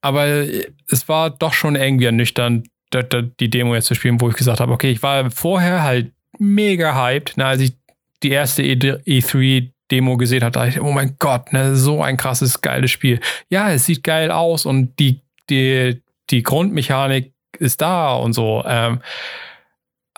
Aber es war doch schon irgendwie ernüchternd, die Demo jetzt zu spielen, wo ich gesagt habe, okay, ich war vorher halt mega hyped, ne, als ich die erste E3-Demo gesehen habe, dachte ich, oh mein Gott, ne, so ein krasses, geiles Spiel. Ja, es sieht geil aus und die, die, die Grundmechanik ist da und so. Ähm,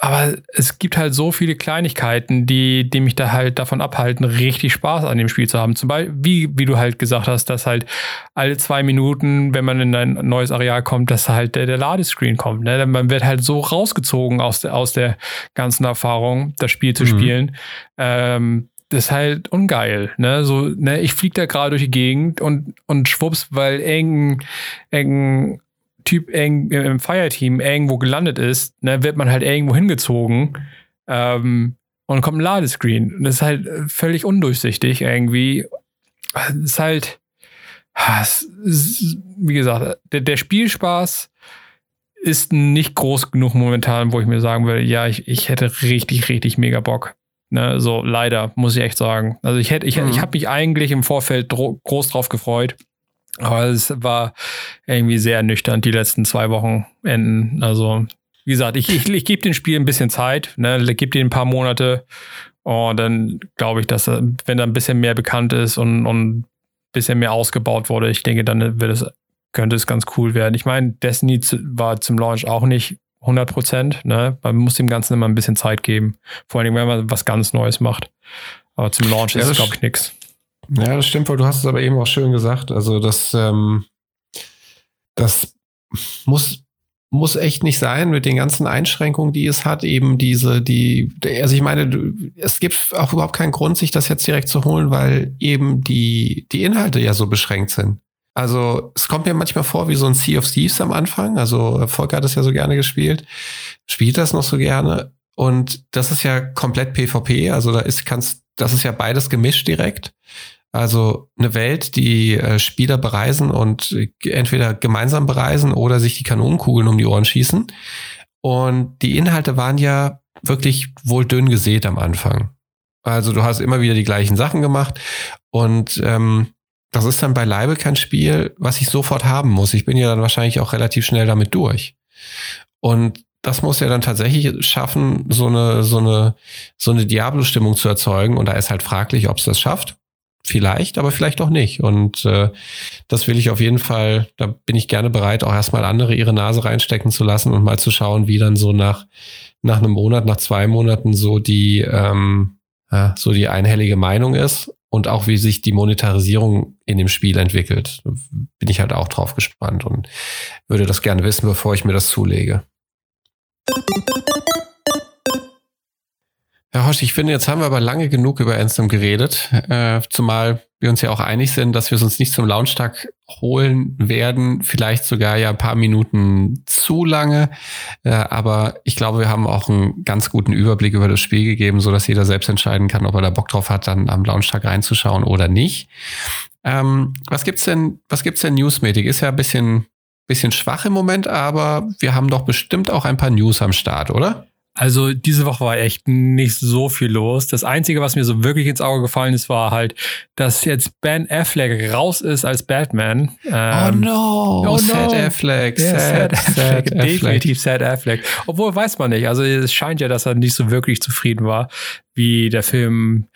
aber es gibt halt so viele Kleinigkeiten, die, die mich da halt davon abhalten, richtig Spaß an dem Spiel zu haben. Zum Beispiel, wie, wie du halt gesagt hast, dass halt alle zwei Minuten, wenn man in ein neues Areal kommt, dass halt der, der Ladescreen kommt. Ne? Man wird halt so rausgezogen aus der, aus der ganzen Erfahrung, das Spiel zu mhm. spielen. Ähm, das ist halt ungeil, ne? So, ne, ich fliege da gerade durch die Gegend und, und schwupps, weil irgendein, irgendein Typ im Fireteam irgendwo gelandet ist, ne, wird man halt irgendwo hingezogen. Ähm, und kommt ein Ladescreen. Und das ist halt völlig undurchsichtig irgendwie. Es ist halt, es ist, wie gesagt, der, der Spielspaß ist nicht groß genug momentan, wo ich mir sagen würde, ja, ich, ich hätte richtig, richtig mega Bock. Ne, so leider, muss ich echt sagen. Also ich hätte, ich, mhm. ich habe mich eigentlich im Vorfeld groß drauf gefreut. Aber es war irgendwie sehr nüchtern, die letzten zwei Wochen enden. Also, wie gesagt, ich, ich, ich gebe dem Spiel ein bisschen Zeit, ne, gebe dem ein paar Monate. Und dann glaube ich, dass, wenn da ein bisschen mehr bekannt ist und, und ein bisschen mehr ausgebaut wurde, ich denke, dann wird es, könnte es ganz cool werden. Ich meine, Destiny war zum Launch auch nicht 100 Prozent. Ne? Man muss dem Ganzen immer ein bisschen Zeit geben. Vor allem, wenn man was ganz Neues macht. Aber zum Launch ja, ist es, glaube ich, nichts. Ja, das stimmt wohl. Du hast es aber eben auch schön gesagt. Also, das, ähm, das muss, muss echt nicht sein mit den ganzen Einschränkungen, die es hat. Eben diese, die, also ich meine, es gibt auch überhaupt keinen Grund, sich das jetzt direkt zu holen, weil eben die, die Inhalte ja so beschränkt sind. Also es kommt mir manchmal vor wie so ein Sea of Thieves am Anfang. Also Volker hat das ja so gerne gespielt, spielt das noch so gerne. Und das ist ja komplett PvP. Also da ist kannst, das ist ja beides gemischt direkt. Also eine Welt, die äh, Spieler bereisen und entweder gemeinsam bereisen oder sich die Kanonenkugeln um die Ohren schießen. Und die Inhalte waren ja wirklich wohl dünn gesät am Anfang. Also du hast immer wieder die gleichen Sachen gemacht und ähm, das ist dann beileibe kein Spiel, was ich sofort haben muss. Ich bin ja dann wahrscheinlich auch relativ schnell damit durch. Und das muss ja dann tatsächlich schaffen, so eine, so eine, so eine Diablo-Stimmung zu erzeugen. Und da ist halt fraglich, ob es das schafft. Vielleicht, aber vielleicht auch nicht. Und äh, das will ich auf jeden Fall, da bin ich gerne bereit, auch erstmal andere ihre Nase reinstecken zu lassen und mal zu schauen, wie dann so nach, nach einem Monat, nach zwei Monaten so die, ähm, ja, so die einhellige Meinung ist und auch wie sich die Monetarisierung in dem Spiel entwickelt. Bin ich halt auch drauf gespannt und würde das gerne wissen, bevor ich mir das zulege. Herr Hosch, ich finde, jetzt haben wir aber lange genug über Anthem geredet, äh, zumal wir uns ja auch einig sind, dass wir es uns nicht zum Launchtag holen werden, vielleicht sogar ja ein paar Minuten zu lange. Äh, aber ich glaube, wir haben auch einen ganz guten Überblick über das Spiel gegeben, so dass jeder selbst entscheiden kann, ob er da Bock drauf hat, dann am Launchtag reinzuschauen oder nicht. Ähm, was gibt's denn, was gibt's denn newsmäßig? Ist ja ein bisschen, bisschen schwach im Moment, aber wir haben doch bestimmt auch ein paar News am Start, oder? Also diese Woche war echt nicht so viel los. Das Einzige, was mir so wirklich ins Auge gefallen ist, war halt, dass jetzt Ben Affleck raus ist als Batman. Ähm, oh no, oh Sad Affleck, yeah, sad, sad, Affleck, sad definitiv Sad Affleck. Obwohl weiß man nicht. Also es scheint ja, dass er nicht so wirklich zufrieden war, wie der Film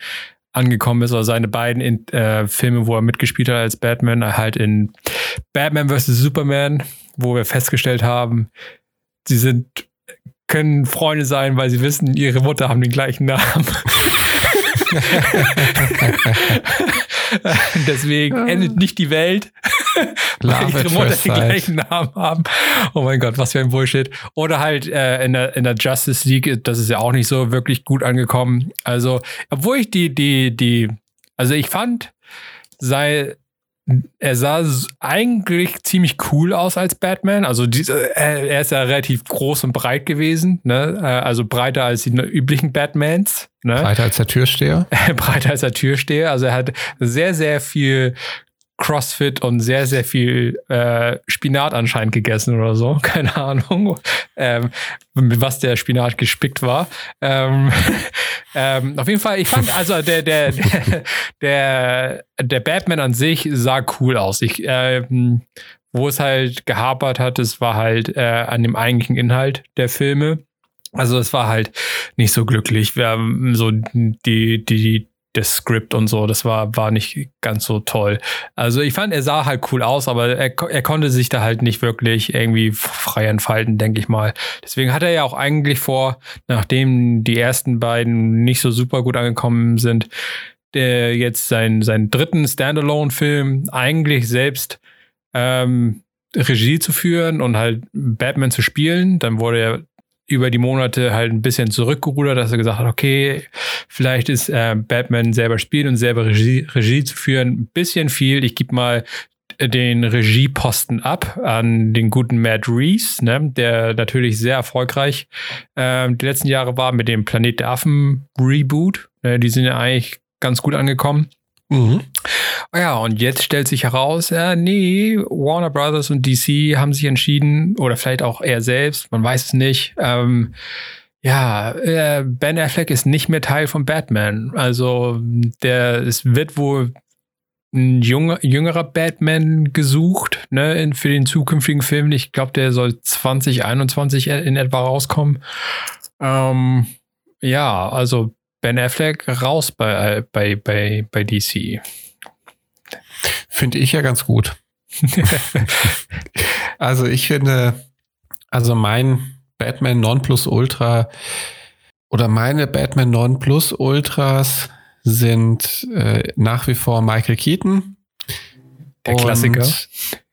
angekommen ist oder seine beiden in, äh, Filme, wo er mitgespielt hat als Batman, halt in Batman vs. Superman, wo wir festgestellt haben, sie sind können Freunde sein, weil sie wissen, ihre Mutter haben den gleichen Namen. Deswegen endet nicht die Welt, weil ihre Mutter den gleichen Namen haben. Oh mein Gott, was für ein Bullshit. Oder halt äh, in, der, in der Justice League, das ist ja auch nicht so wirklich gut angekommen. Also, obwohl ich die, die, die, also ich fand, sei er sah eigentlich ziemlich cool aus als Batman. Also diese, er ist ja relativ groß und breit gewesen, ne? Äh, also breiter als die üblichen Batmans. Ne? Breiter als der Türsteher. breiter als der Türsteher. Also er hat sehr, sehr viel CrossFit und sehr, sehr viel äh, Spinat anscheinend gegessen oder so. Keine Ahnung, ähm, was der Spinat gespickt war. Ähm, ähm, auf jeden Fall, ich fand, also der, der, der, der, Batman an sich sah cool aus. Ich, ähm, wo es halt gehapert hat, es war halt äh, an dem eigentlichen Inhalt der Filme. Also es war halt nicht so glücklich. Wir haben so die, die, das Skript und so, das war, war nicht ganz so toll. Also ich fand, er sah halt cool aus, aber er, er konnte sich da halt nicht wirklich irgendwie frei entfalten, denke ich mal. Deswegen hat er ja auch eigentlich vor, nachdem die ersten beiden nicht so super gut angekommen sind, der jetzt seinen, seinen dritten Standalone-Film eigentlich selbst ähm, Regie zu führen und halt Batman zu spielen. Dann wurde er über die Monate halt ein bisschen zurückgerudert, dass er gesagt hat, okay, vielleicht ist äh, Batman selber spielen und selber Regie, Regie zu führen ein bisschen viel. Ich gebe mal den Regieposten ab an den guten Matt Reeves, ne, der natürlich sehr erfolgreich äh, die letzten Jahre war mit dem Planet der Affen Reboot. Äh, die sind ja eigentlich ganz gut angekommen. Mhm. Ja, und jetzt stellt sich heraus, ja, nee, Warner Brothers und DC haben sich entschieden, oder vielleicht auch er selbst, man weiß es nicht. Ähm, ja, äh, Ben Affleck ist nicht mehr Teil von Batman. Also der, es wird wohl ein junger, jüngerer Batman gesucht, ne, in, für den zukünftigen Film. Ich glaube, der soll 2021 in etwa rauskommen. Ähm, ja, also Ben Affleck raus bei, bei, bei, bei DC. Finde ich ja ganz gut. also ich finde, also mein Batman Non Plus Ultra oder meine Batman Non Plus Ultras sind äh, nach wie vor Michael Keaton. Der Klassiker.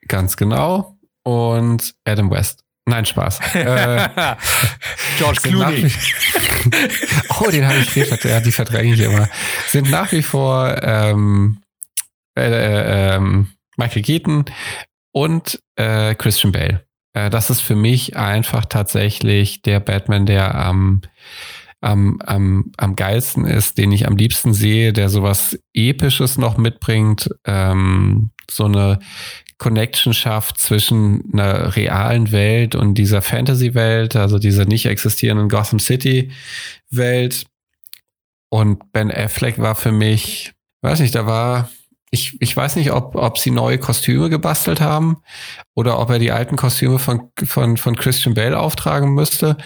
Ganz genau. Und Adam West. Nein, Spaß. äh, George Clooney. oh, den habe ich viel ja, die verdränge ich immer. Sind nach wie vor ähm, äh, äh, ähm, Michael Keaton und äh, Christian Bale. Äh, das ist für mich einfach tatsächlich der Batman, der am am, am, am geilsten ist, den ich am liebsten sehe, der sowas Episches noch mitbringt, ähm, so eine Connection schafft zwischen einer realen Welt und dieser Fantasy-Welt, also dieser nicht existierenden Gotham City-Welt. Und Ben Affleck war für mich, weiß nicht, da war, ich, ich weiß nicht, ob, ob sie neue Kostüme gebastelt haben oder ob er die alten Kostüme von, von, von Christian Bale auftragen müsste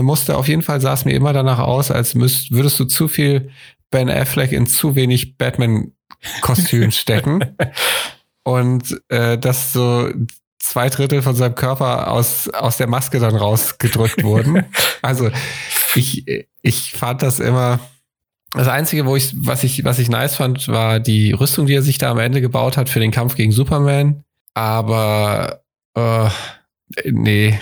musste. Auf jeden Fall sah es mir immer danach aus, als müsst, würdest du zu viel Ben Affleck in zu wenig Batman-Kostüm stecken. Und äh, dass so zwei Drittel von seinem Körper aus, aus der Maske dann rausgedrückt wurden. Also ich, ich fand das immer. Das Einzige, wo ich, was ich, was ich nice fand, war die Rüstung, die er sich da am Ende gebaut hat für den Kampf gegen Superman. Aber äh, nee,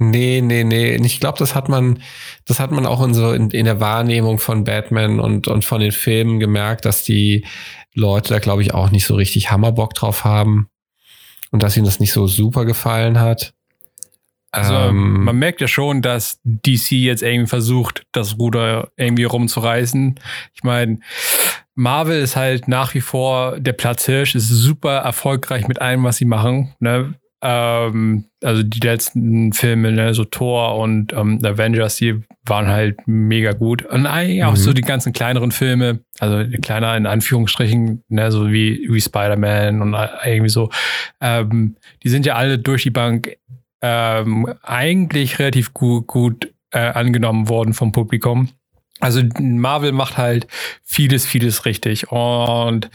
Nee, nee, nee. Ich glaube, das hat man, das hat man auch in so in, in, der Wahrnehmung von Batman und, und von den Filmen gemerkt, dass die Leute da, glaube ich, auch nicht so richtig Hammerbock drauf haben und dass ihnen das nicht so super gefallen hat. Also ähm, man merkt ja schon, dass DC jetzt irgendwie versucht, das Ruder irgendwie rumzureißen. Ich meine, Marvel ist halt nach wie vor der Platzhirsch, ist super erfolgreich mit allem, was sie machen. Ne? Ähm, also die letzten Filme, ne, so Thor und ähm, Avengers, die waren halt mega gut. Und eigentlich auch mhm. so die ganzen kleineren Filme, also kleiner in Anführungsstrichen, ne, so wie, wie Spider-Man und irgendwie so, ähm, die sind ja alle durch die Bank ähm, eigentlich relativ gut, gut äh, angenommen worden vom Publikum. Also Marvel macht halt vieles, vieles richtig. Und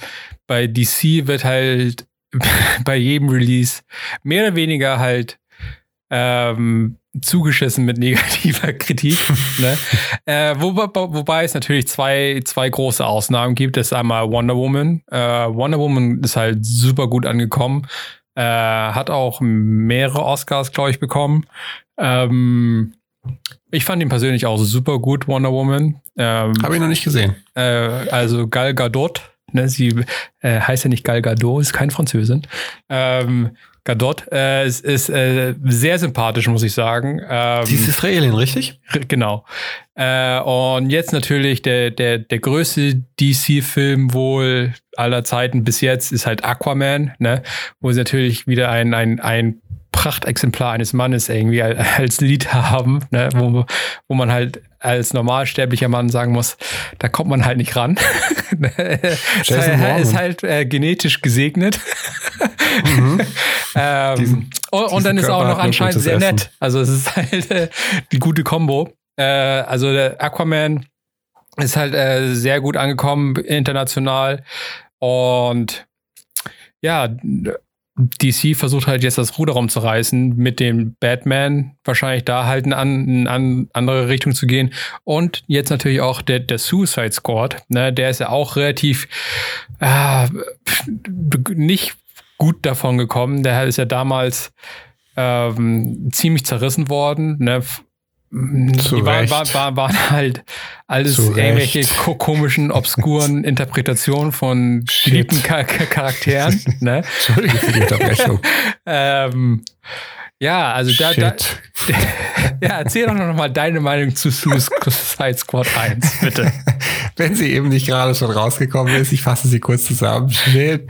bei DC wird halt bei jedem Release mehr oder weniger halt ähm, zugeschissen mit negativer Kritik. ne? äh, wo, wobei es natürlich zwei, zwei große Ausnahmen gibt. Das ist einmal Wonder Woman. Äh, Wonder Woman ist halt super gut angekommen. Äh, hat auch mehrere Oscars, glaube ich, bekommen. Ähm, ich fand ihn persönlich auch super gut, Wonder Woman. Ähm, Habe ich noch nicht gesehen. Äh, also Gal Gadot Ne, sie äh, heißt ja nicht Gal Gadot, ist kein Französin. Ähm, Gadot äh, ist, ist äh, sehr sympathisch, muss ich sagen. Ähm, sie ist Israelin, richtig? Genau. Äh, und jetzt natürlich der, der, der größte DC-Film wohl aller Zeiten bis jetzt ist halt Aquaman, ne? wo sie natürlich wieder ein, ein, ein Prachtexemplar eines Mannes irgendwie als Lied haben, ne? wo, wo man halt als normalsterblicher Mann sagen muss, da kommt man halt nicht ran. er ist halt äh, genetisch gesegnet. Mhm. ähm, diesen, und, und dann ist er auch noch anscheinend sehr Essen. nett. Also es ist halt äh, die gute Kombo. Äh, also der Aquaman ist halt äh, sehr gut angekommen international und ja, DC versucht halt jetzt das Ruder rumzureißen, mit dem Batman wahrscheinlich da halt in eine andere Richtung zu gehen. Und jetzt natürlich auch der, der Suicide Squad, ne, der ist ja auch relativ äh, nicht gut davon gekommen. Der ist ja damals ähm, ziemlich zerrissen worden, ne, Zu die waren, war, war, waren halt alles Zu irgendwelche ko komischen, obskuren Interpretationen von beliebten Charakteren. ne? Entschuldige für die Unterbrechung. ähm, ja, also da, da ja, erzähl doch noch mal deine Meinung zu Suicide Squad 1, bitte. Wenn sie eben nicht gerade schon rausgekommen ist, ich fasse sie kurz zusammen. Shit.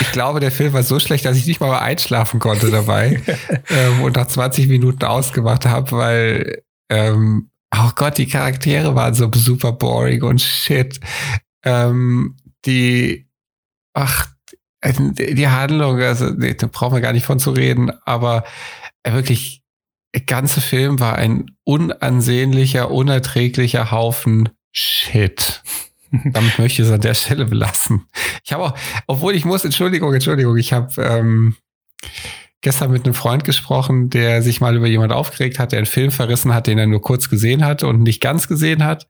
Ich glaube, der Film war so schlecht, dass ich nicht mal einschlafen konnte dabei ähm, und nach 20 Minuten ausgemacht habe, weil, ähm, oh Gott, die Charaktere waren so super boring und shit. Ähm, die, ach, also, die Handlung, also da brauchen wir gar nicht von zu reden, aber äh, wirklich, der ganze Film war ein unansehnlicher, unerträglicher Haufen Shit. Damit möchte ich es an der Stelle belassen. Ich habe auch, obwohl ich muss, Entschuldigung, Entschuldigung, ich habe ähm, gestern mit einem Freund gesprochen, der sich mal über jemand aufgeregt hat, der einen Film verrissen hat, den er nur kurz gesehen hat und nicht ganz gesehen hat.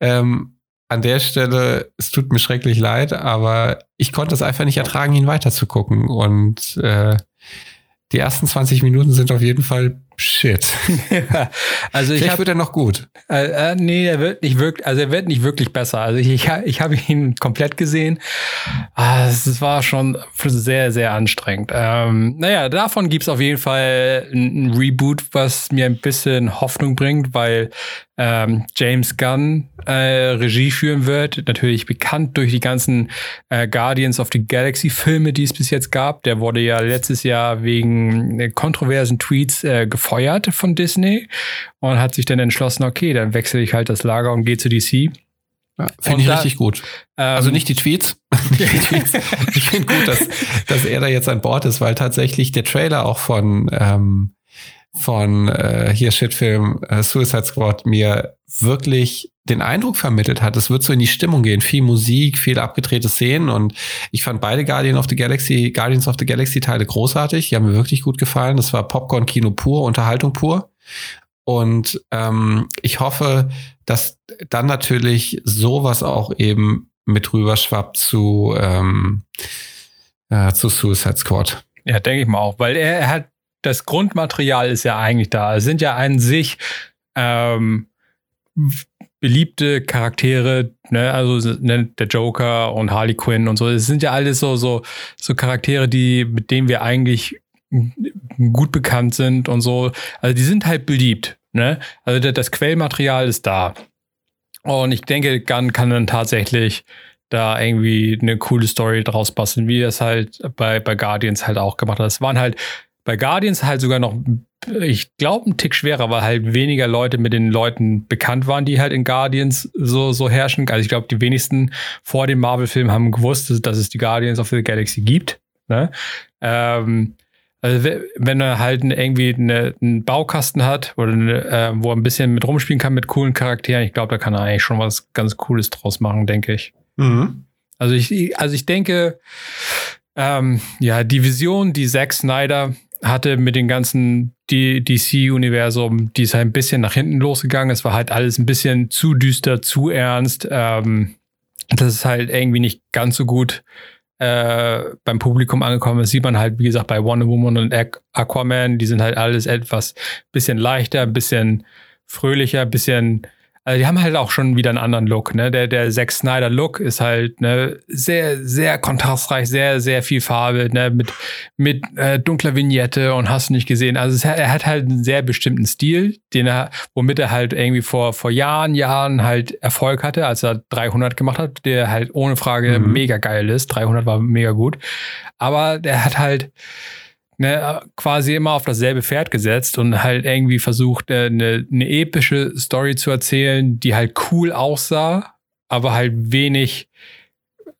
Ähm, an der Stelle, es tut mir schrecklich leid, aber ich konnte es einfach nicht ertragen, ihn weiterzugucken. Und äh, die ersten 20 Minuten sind auf jeden Fall Shit. ja, also Vielleicht hab, wird er noch gut. Äh, äh, nee, er wird nicht wirklich, also er wird nicht wirklich besser. Also ich, ich, ich habe ihn komplett gesehen. Ah, es war schon sehr, sehr anstrengend. Ähm, naja, davon gibt's auf jeden Fall ein, ein Reboot, was mir ein bisschen Hoffnung bringt, weil ähm, James Gunn äh, Regie führen wird. Natürlich bekannt durch die ganzen äh, Guardians of the Galaxy Filme, die es bis jetzt gab. Der wurde ja letztes Jahr wegen äh, kontroversen Tweets äh, gefeuert von Disney und hat sich dann entschlossen, okay, dann wechsle ich halt das Lager und gehe zu DC. Ja, finde ich da, richtig gut. Ähm, also nicht die Tweets. die Tweets. ich finde gut, dass, dass er da jetzt an Bord ist, weil tatsächlich der Trailer auch von ähm, von äh, hier Shitfilm äh, Suicide Squad mir wirklich den Eindruck vermittelt hat, es wird so in die Stimmung gehen, viel Musik, viele abgedrehte Szenen und ich fand beide Guardian of the Galaxy, Guardians of the Galaxy Teile großartig, die haben mir wirklich gut gefallen. Das war Popcorn-Kino pur, Unterhaltung pur. Und ähm, ich hoffe, dass dann natürlich sowas auch eben mit rüberschwappt zu, ähm, äh, zu Suicide Squad. Ja, denke ich mal auch, weil er, er hat das Grundmaterial ist ja eigentlich da. Es sind ja an sich ähm, beliebte Charaktere, ne, also ne, der Joker und Harley Quinn und so. Es sind ja alles so, so, so Charaktere, die, mit denen wir eigentlich gut bekannt sind und so. Also die sind halt beliebt. Ne? Also das Quellmaterial ist da. Und ich denke, Gunn kann dann tatsächlich da irgendwie eine coole Story draus basteln, wie das halt bei, bei Guardians halt auch gemacht hat. Es waren halt bei Guardians halt sogar noch, ich glaube, ein Tick schwerer, weil halt weniger Leute mit den Leuten bekannt waren, die halt in Guardians so, so herrschen. Also ich glaube, die wenigsten vor dem Marvel-Film haben gewusst, dass es die Guardians of the Galaxy gibt. Ne? Ähm, also wenn er halt irgendwie eine, einen Baukasten hat oder eine, äh, wo er ein bisschen mit rumspielen kann mit coolen Charakteren, ich glaube, da kann er eigentlich schon was ganz Cooles draus machen, denke ich. Mhm. Also ich, also ich denke, ähm, ja, die Vision, die Zack Snyder hatte mit dem ganzen DC-Universum, die ist halt ein bisschen nach hinten losgegangen. Es war halt alles ein bisschen zu düster, zu ernst. Ähm, das ist halt irgendwie nicht ganz so gut äh, beim Publikum angekommen. Das sieht man halt, wie gesagt, bei Wonder Woman und Aquaman. Die sind halt alles etwas bisschen leichter, bisschen fröhlicher, bisschen also die haben halt auch schon wieder einen anderen Look, ne? Der, der Zack Snyder Look ist halt ne, sehr, sehr kontrastreich, sehr, sehr viel Farbe, ne? Mit, mit äh, dunkler Vignette und hast du nicht gesehen. Also es, er hat halt einen sehr bestimmten Stil, den er, womit er halt irgendwie vor, vor Jahren, Jahren halt Erfolg hatte, als er 300 gemacht hat, der halt ohne Frage mhm. mega geil ist. 300 war mega gut. Aber der hat halt, ne, quasi immer auf dasselbe Pferd gesetzt und halt irgendwie versucht, äh, eine, eine epische Story zu erzählen, die halt cool aussah, aber halt wenig,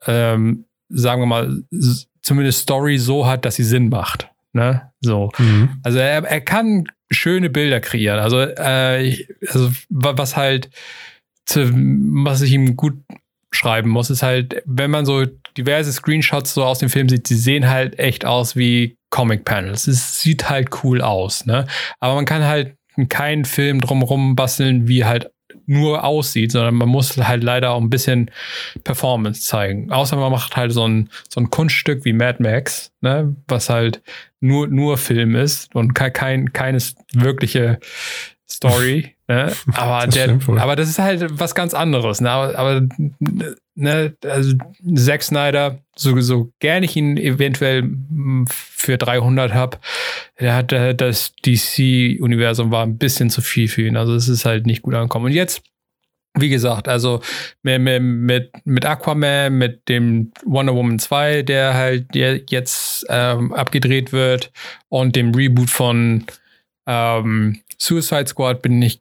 ähm, sagen wir mal, zumindest Story so hat, dass sie Sinn macht. Ne? So. Mhm. Also er, er kann schöne Bilder kreieren. Also, äh, also was halt, zu, was ich ihm gut schreiben muss, ist halt, wenn man so diverse Screenshots so aus dem Film sieht, die sehen halt echt aus wie Comic Panels. Es sieht halt cool aus, ne? Aber man kann halt keinen Film drumherum basteln, wie halt nur aussieht, sondern man muss halt leider auch ein bisschen Performance zeigen. Außer man macht halt so ein, so ein Kunststück wie Mad Max, ne, was halt nur, nur Film ist und kein, keines wirkliche Story. ne? Aber, das der, aber das ist halt was ganz anderes. Ne? Aber, aber ne, also Zack Snyder, so, so gern ich ihn eventuell für 300 habe, der hat das DC-Universum war ein bisschen zu viel für ihn. Also es ist halt nicht gut angekommen. Und jetzt wie gesagt, also mit, mit, mit Aquaman, mit dem Wonder Woman 2, der halt jetzt ähm, abgedreht wird, und dem Reboot von ähm, Suicide Squad bin ich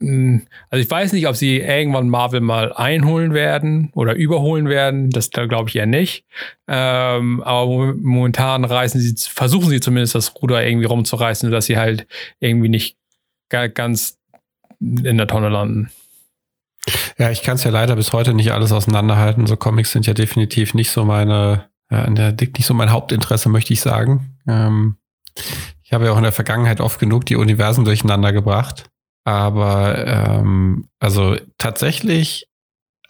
also ich weiß nicht, ob sie irgendwann Marvel mal einholen werden oder überholen werden. Das glaube ich eher nicht. Ähm, aber momentan reißen sie, versuchen sie zumindest das Ruder irgendwie rumzureißen, dass sie halt irgendwie nicht ganz in der Tonne landen. Ja, ich kann es ja leider bis heute nicht alles auseinanderhalten. So Comics sind ja definitiv nicht so meine, ja, nicht so mein Hauptinteresse, möchte ich sagen. Ähm, ich habe ja auch in der Vergangenheit oft genug die Universen durcheinander gebracht. Aber ähm, also tatsächlich,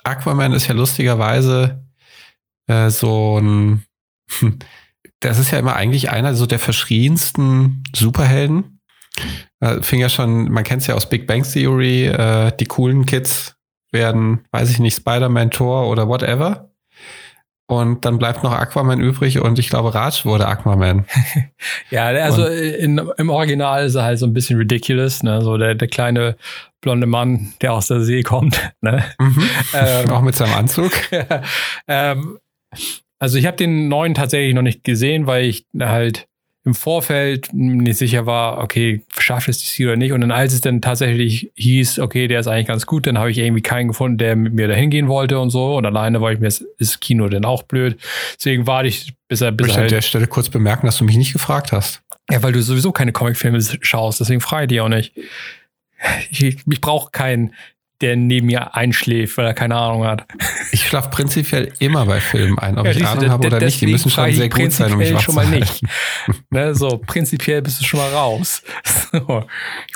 Aquaman ist ja lustigerweise äh, so ein, das ist ja immer eigentlich einer so der verschriensten Superhelden. Äh, fing ja schon, man kennt es ja aus Big Bang Theory, äh, die coolen Kids werden, weiß ich nicht, Spider-Man, Thor oder whatever. Und dann bleibt noch Aquaman übrig und ich glaube, Raj wurde Aquaman. ja, also in, im Original ist er halt so ein bisschen ridiculous, ne? So der, der kleine blonde Mann, der aus der See kommt. Ne? Mhm. Ähm, Auch mit seinem Anzug. ähm, also ich habe den neuen tatsächlich noch nicht gesehen, weil ich halt im Vorfeld nicht sicher war, okay, schafft es DC oder nicht. Und dann, als es dann tatsächlich hieß, okay, der ist eigentlich ganz gut, dann habe ich irgendwie keinen gefunden, der mit mir dahin gehen wollte und so. Und alleine wollte ich mir, ist Kino denn auch blöd. Deswegen warte ich, bis er, bis ich er halt an der Stelle kurz bemerken, dass du mich nicht gefragt hast. Ja, weil du sowieso keine Comicfilme schaust, deswegen frage ich die auch nicht. Ich, ich brauche keinen der neben mir einschläft, weil er keine Ahnung hat. Ich schlafe prinzipiell immer bei Filmen ein, ob ja, ich Ahnung habe oder nicht. Die müssen schon sehr gut sein, um mich wach schon mal nicht. ne, so, prinzipiell bist du schon mal raus. So.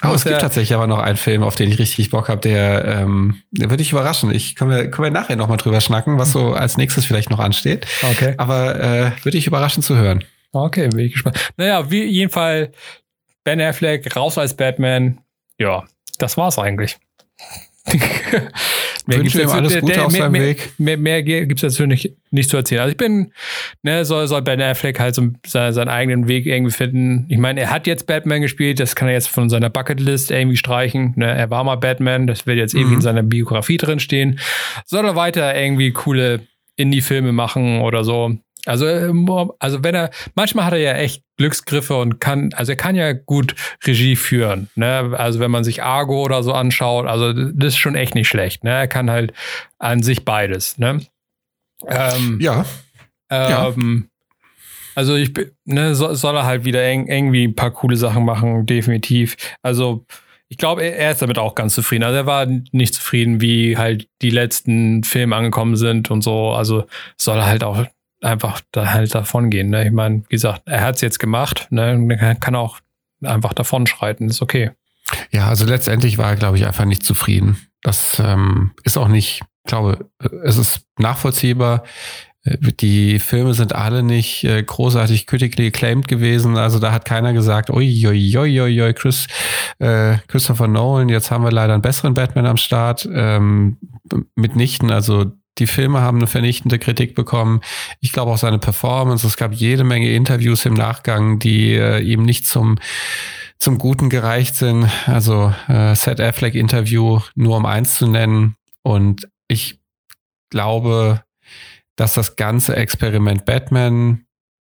Oh, es gibt tatsächlich aber noch einen Film, auf den ich richtig Bock habe, der, ähm, der würde ich überraschen. Ich können wir, können wir nachher nochmal drüber schnacken, was so als nächstes vielleicht noch ansteht. Okay. Aber äh, würde ich überraschen zu hören. Okay, bin ich gespannt. Naja, wie jeden Fall Ben Affleck raus als Batman. Ja, das war's eigentlich mehr Wünsche ihm alles Gute der, auf seinem Weg. Mehr, mehr, mehr gibt es dazu nicht, nicht zu erzählen. Also ich bin, ne, soll, soll Ben Affleck halt so seinen, seinen eigenen Weg irgendwie finden. Ich meine, er hat jetzt Batman gespielt, das kann er jetzt von seiner Bucketlist irgendwie streichen. Ne, er war mal Batman, das wird jetzt mhm. irgendwie in seiner Biografie drin stehen. Soll er weiter irgendwie coole Indie-Filme machen oder so. Also, äh, also wenn er, manchmal hat er ja echt Glücksgriffe und kann, also er kann ja gut Regie führen. Ne? Also wenn man sich Argo oder so anschaut, also das ist schon echt nicht schlecht. Ne? Er kann halt an sich beides. Ne? Ähm, ja. Ähm, ja. Also ich ne, soll, soll er halt wieder irgendwie ein paar coole Sachen machen, definitiv. Also ich glaube, er ist damit auch ganz zufrieden. Also er war nicht zufrieden, wie halt die letzten Filme angekommen sind und so. Also soll er halt auch einfach da halt davon gehen. Ne? Ich meine, wie gesagt, er hat es jetzt gemacht, ne? Er kann auch einfach davon schreiten, ist okay. Ja, also letztendlich war er, glaube ich, einfach nicht zufrieden. Das ähm, ist auch nicht, ich glaube, es ist nachvollziehbar. Äh, die Filme sind alle nicht äh, großartig critically acclaimed gewesen. Also da hat keiner gesagt, ui, ui, ui, ui, Chris, äh, Christopher Nolan, jetzt haben wir leider einen besseren Batman am Start. Ähm, mitnichten, also die Filme haben eine vernichtende Kritik bekommen. Ich glaube auch seine Performance. Es gab jede Menge Interviews im Nachgang, die äh, ihm nicht zum zum Guten gereicht sind. Also äh, Seth Affleck Interview nur um eins zu nennen. Und ich glaube, dass das ganze Experiment Batman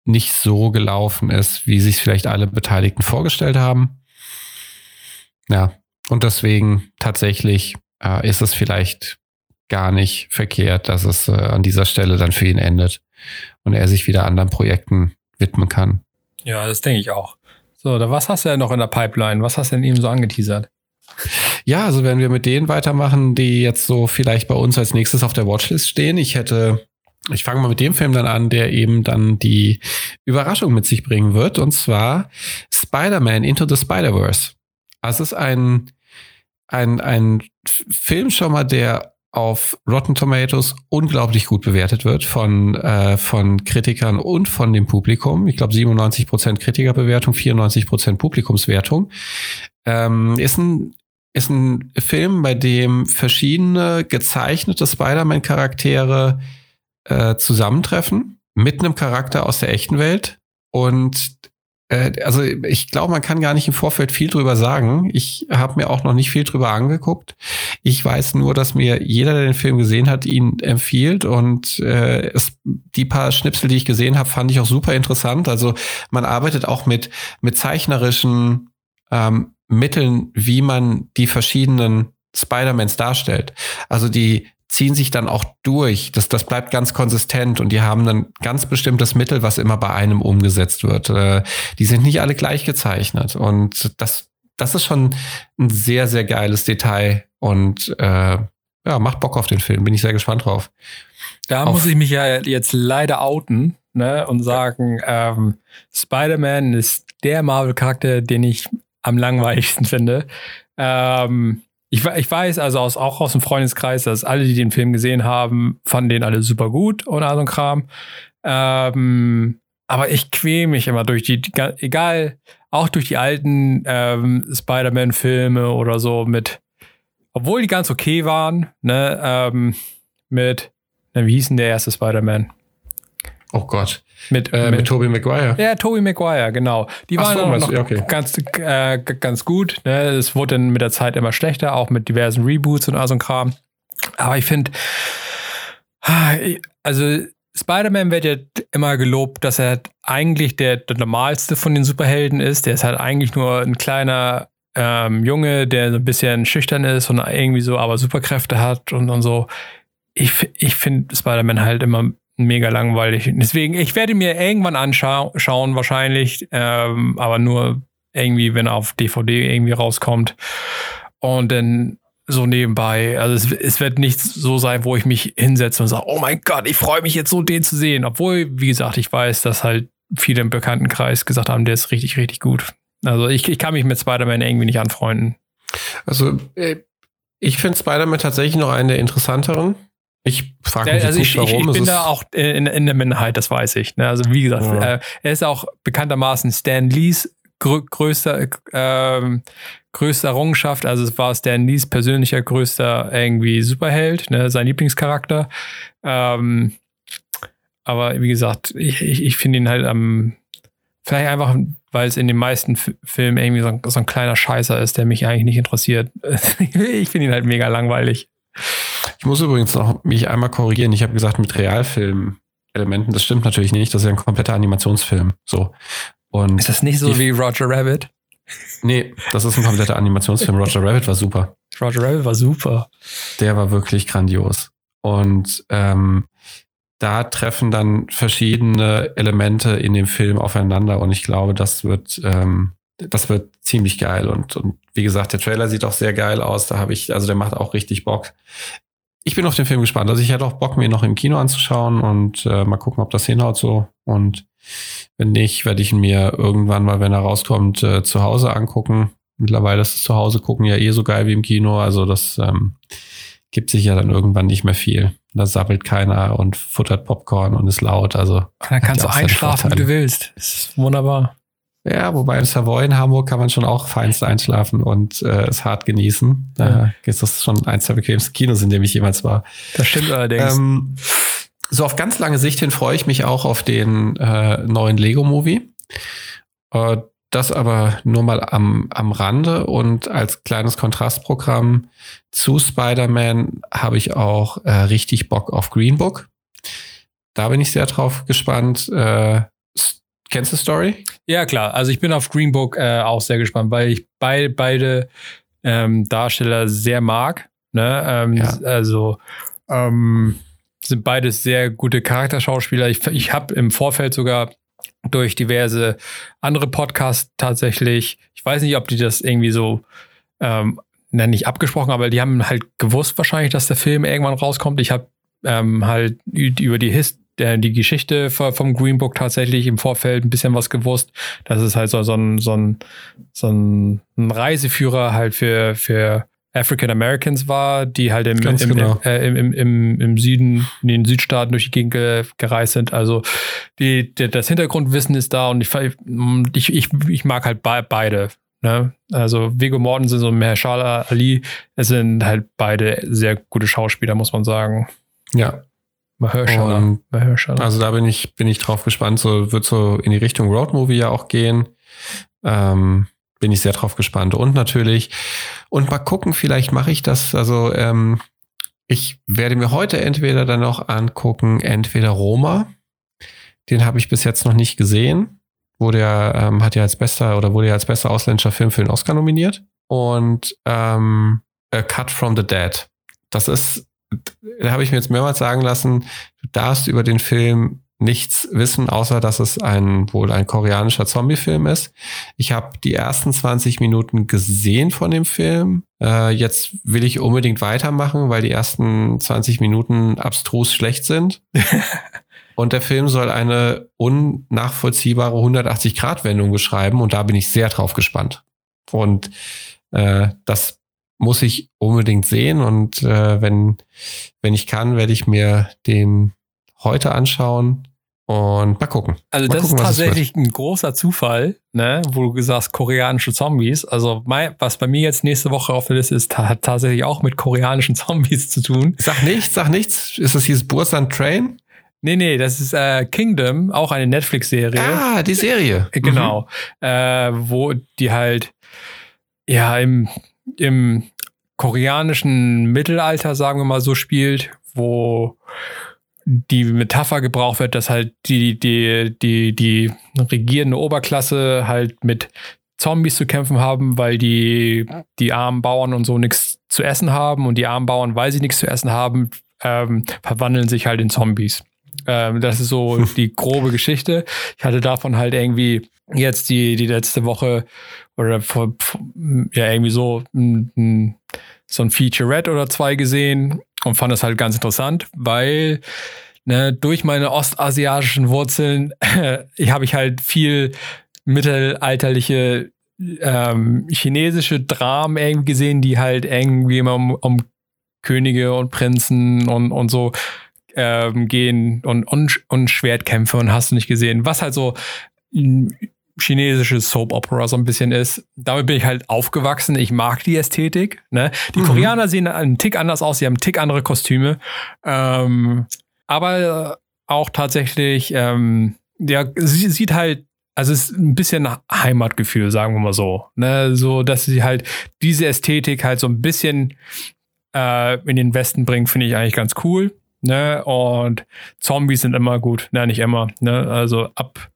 nicht so gelaufen ist, wie sich vielleicht alle Beteiligten vorgestellt haben. Ja, und deswegen tatsächlich äh, ist es vielleicht gar nicht verkehrt, dass es äh, an dieser Stelle dann für ihn endet und er sich wieder anderen Projekten widmen kann. Ja, das denke ich auch. So, da was hast du denn noch in der Pipeline? Was hast du denn eben so angeteasert? Ja, also wenn wir mit denen weitermachen, die jetzt so vielleicht bei uns als nächstes auf der Watchlist stehen, ich hätte, ich fange mal mit dem Film dann an, der eben dann die Überraschung mit sich bringen wird, und zwar Spider-Man Into the Spider-Verse. Also es ist ein, ein, ein Film schon mal, der auf Rotten Tomatoes unglaublich gut bewertet wird von, äh, von Kritikern und von dem Publikum. Ich glaube 97% Kritikerbewertung, 94% Publikumswertung. Ähm, ist ein ist ein Film, bei dem verschiedene gezeichnete Spider-Man-Charaktere äh, zusammentreffen mit einem Charakter aus der echten Welt. Und also ich glaube, man kann gar nicht im Vorfeld viel drüber sagen. Ich habe mir auch noch nicht viel drüber angeguckt. Ich weiß nur, dass mir jeder, der den Film gesehen hat, ihn empfiehlt. Und äh, es, die paar Schnipsel, die ich gesehen habe, fand ich auch super interessant. Also man arbeitet auch mit, mit zeichnerischen ähm, Mitteln, wie man die verschiedenen Spider-Mans darstellt. Also die ziehen sich dann auch durch. Das, das bleibt ganz konsistent und die haben ein ganz bestimmtes Mittel, was immer bei einem umgesetzt wird. Äh, die sind nicht alle gleich gezeichnet und das, das ist schon ein sehr, sehr geiles Detail und äh, ja, macht Bock auf den Film. Bin ich sehr gespannt drauf. Da auf muss ich mich ja jetzt leider outen ne, und sagen, ähm, Spider-Man ist der Marvel-Charakter, den ich am langweiligsten finde. Ähm, ich, ich weiß also aus, auch aus dem Freundeskreis, dass alle, die den Film gesehen haben, fanden den alle super gut und all so ein Kram. Ähm, aber ich quäle mich immer durch die, egal, auch durch die alten ähm, Spider-Man-Filme oder so mit, obwohl die ganz okay waren, ne, ähm, mit, na, wie hieß denn der erste Spider-Man? Oh Gott. Mit, äh, mit, mit Tobey Maguire. Ja, Tobey Maguire, genau. Die waren so, noch ja, okay. ganz, äh, ganz gut. Ne? Es wurde dann mit der Zeit immer schlechter, auch mit diversen Reboots und all so ein Kram. Aber ich finde, also Spider-Man wird ja immer gelobt, dass er eigentlich der, der, normalste von den Superhelden ist. Der ist halt eigentlich nur ein kleiner ähm, Junge, der so ein bisschen schüchtern ist und irgendwie so aber Superkräfte hat und, und so. Ich, ich finde Spider-Man halt immer mega langweilig. Deswegen, ich werde mir irgendwann anschauen, wahrscheinlich, ähm, aber nur irgendwie, wenn er auf DVD irgendwie rauskommt. Und dann so nebenbei. Also es, es, wird nicht so sein, wo ich mich hinsetze und sage, oh mein Gott, ich freue mich jetzt so, den zu sehen. Obwohl, wie gesagt, ich weiß, dass halt viele im Bekanntenkreis gesagt haben, der ist richtig, richtig gut. Also ich, ich kann mich mit Spider-Man irgendwie nicht anfreunden. Also äh, ich finde Spider-Man tatsächlich noch einen der interessanteren. Ich frage mich also nicht, ich, warum. Ich, ich bin da auch in, in, der Minderheit, das weiß ich. Ne? Also wie gesagt, ja. äh, er ist auch bekanntermaßen Stan Lees grö größter, äh, größte Errungenschaft. Also es war Stan Lees persönlicher größter irgendwie Superheld, ne? sein Lieblingscharakter. Ähm, aber wie gesagt, ich, ich, ich finde ihn halt am, ähm, vielleicht einfach, weil es in den meisten Filmen irgendwie so ein, so ein kleiner Scheißer ist, der mich eigentlich nicht interessiert. ich finde ihn halt mega langweilig. Ich muss übrigens noch mich einmal korrigieren. Ich habe gesagt, mit Realfilm-Elementen, das stimmt natürlich nicht. Das ist ja ein kompletter Animationsfilm. So. Und ist das nicht so wie Roger Rabbit? Nee, das ist ein kompletter Animationsfilm. Roger Rabbit war super. Roger Rabbit war super. Der war wirklich grandios. Und ähm, da treffen dann verschiedene Elemente in dem Film aufeinander. Und ich glaube, das wird, ähm, das wird ziemlich geil. Und, und wie gesagt, der Trailer sieht auch sehr geil aus. Da habe ich, also der macht auch richtig Bock. Ich bin auf den Film gespannt. Also ich hätte auch Bock, mir noch im Kino anzuschauen und äh, mal gucken, ob das hinhaut so. Und wenn nicht, werde ich ihn mir irgendwann mal, wenn er rauskommt, äh, zu Hause angucken. Mittlerweile ist das zu Hause gucken ja eh so geil wie im Kino. Also das ähm, gibt sich ja dann irgendwann nicht mehr viel. Da sabbelt keiner und futtert Popcorn und ist laut. Also dann kannst du einschlafen, wie du willst. Das ist wunderbar. Ja, wobei im Savoy in Hamburg kann man schon auch feinst einschlafen und äh, es hart genießen. Da ja. ist das schon eins der bequemsten Kinos, in dem ich jemals war. Das stimmt allerdings. Ähm, so auf ganz lange Sicht hin freue ich mich auch auf den äh, neuen Lego-Movie. Äh, das aber nur mal am, am Rande und als kleines Kontrastprogramm zu Spider-Man habe ich auch äh, richtig Bock auf Green Book. Da bin ich sehr drauf gespannt. Äh, Kennst du Story? Ja, klar. Also ich bin auf Green Book äh, auch sehr gespannt, weil ich bei, beide ähm, Darsteller sehr mag. Ne? Ähm, ja. Also ähm, sind beides sehr gute Charakterschauspieler. Ich, ich habe im Vorfeld sogar durch diverse andere Podcasts tatsächlich, ich weiß nicht, ob die das irgendwie so ähm, nicht abgesprochen, aber die haben halt gewusst wahrscheinlich, dass der Film irgendwann rauskommt. Ich habe ähm, halt über die Hist der, die Geschichte vom Green Book tatsächlich im Vorfeld ein bisschen was gewusst. Das ist halt so, so, ein, so, ein, so ein Reiseführer halt für, für African Americans war, die halt im, im, genau. äh, im, im, im, Süden, in den Südstaaten durch die Gegend gereist sind. Also die, die, das Hintergrundwissen ist da und ich, ich, ich, mag halt be beide. Ne? Also Vigo Mortensen und Mahershala Ali, es sind halt beide sehr gute Schauspieler, muss man sagen. Ja. Mahershala. Mahershala. Also da bin ich, bin ich drauf gespannt. So wird so in die Richtung Roadmovie ja auch gehen. Ähm, bin ich sehr drauf gespannt. Und natürlich, und mal gucken, vielleicht mache ich das. Also ähm, ich werde mir heute entweder dann noch angucken, entweder Roma. Den habe ich bis jetzt noch nicht gesehen. Wurde ja, ähm, hat ja als bester oder wurde ja als bester ausländischer Film für den Oscar nominiert. Und ähm, A Cut from the Dead. Das ist, da habe ich mir jetzt mehrmals sagen lassen, du darfst über den Film nichts wissen, außer dass es ein wohl ein koreanischer Zombie-Film ist. Ich habe die ersten 20 Minuten gesehen von dem Film. Äh, jetzt will ich unbedingt weitermachen, weil die ersten 20 Minuten abstrus schlecht sind. und der Film soll eine unnachvollziehbare 180-Grad-Wendung beschreiben und da bin ich sehr drauf gespannt. Und äh, das muss ich unbedingt sehen und äh, wenn, wenn ich kann, werde ich mir den heute anschauen und mal gucken. Also mal das gucken, ist tatsächlich ein großer Zufall, ne, wo du sagst koreanische Zombies. Also mein, was bei mir jetzt nächste Woche auf der Liste ist, hat tatsächlich auch mit koreanischen Zombies zu tun. Sag nichts, sag nichts. Ist das dieses Bursan Train? Nee, nee, das ist äh, Kingdom, auch eine Netflix-Serie. Ah, die Serie. Äh, genau. Mhm. Äh, wo die halt ja im, im koreanischen Mittelalter, sagen wir mal so, spielt, wo die Metapher gebraucht wird, dass halt die, die, die, die regierende Oberklasse halt mit Zombies zu kämpfen haben, weil die, die armen Bauern und so nichts zu essen haben und die armen Bauern, weil sie nichts zu essen haben, ähm, verwandeln sich halt in Zombies. Ähm, das ist so die grobe Geschichte. Ich hatte davon halt irgendwie jetzt die, die letzte Woche oder vor, ja, irgendwie so ein, so ein Featurette oder zwei gesehen und fand das halt ganz interessant, weil ne, durch meine ostasiatischen Wurzeln ich habe ich halt viel mittelalterliche ähm, chinesische Dramen irgendwie gesehen, die halt irgendwie immer um, um Könige und Prinzen und, und so ähm, gehen und, und, und Schwertkämpfe und hast du nicht gesehen, was halt so chinesische Soap Opera so ein bisschen ist. Damit bin ich halt aufgewachsen. Ich mag die Ästhetik. Ne? Die mhm. Koreaner sehen einen Tick anders aus, sie haben einen Tick andere Kostüme. Ähm, aber auch tatsächlich, ähm, ja, sie sieht halt, also es ist ein bisschen Heimatgefühl, sagen wir mal so. Ne? So, dass sie halt diese Ästhetik halt so ein bisschen äh, in den Westen bringt, finde ich eigentlich ganz cool. Ne? Und Zombies sind immer gut. Ne, nicht immer. Ne? Also ab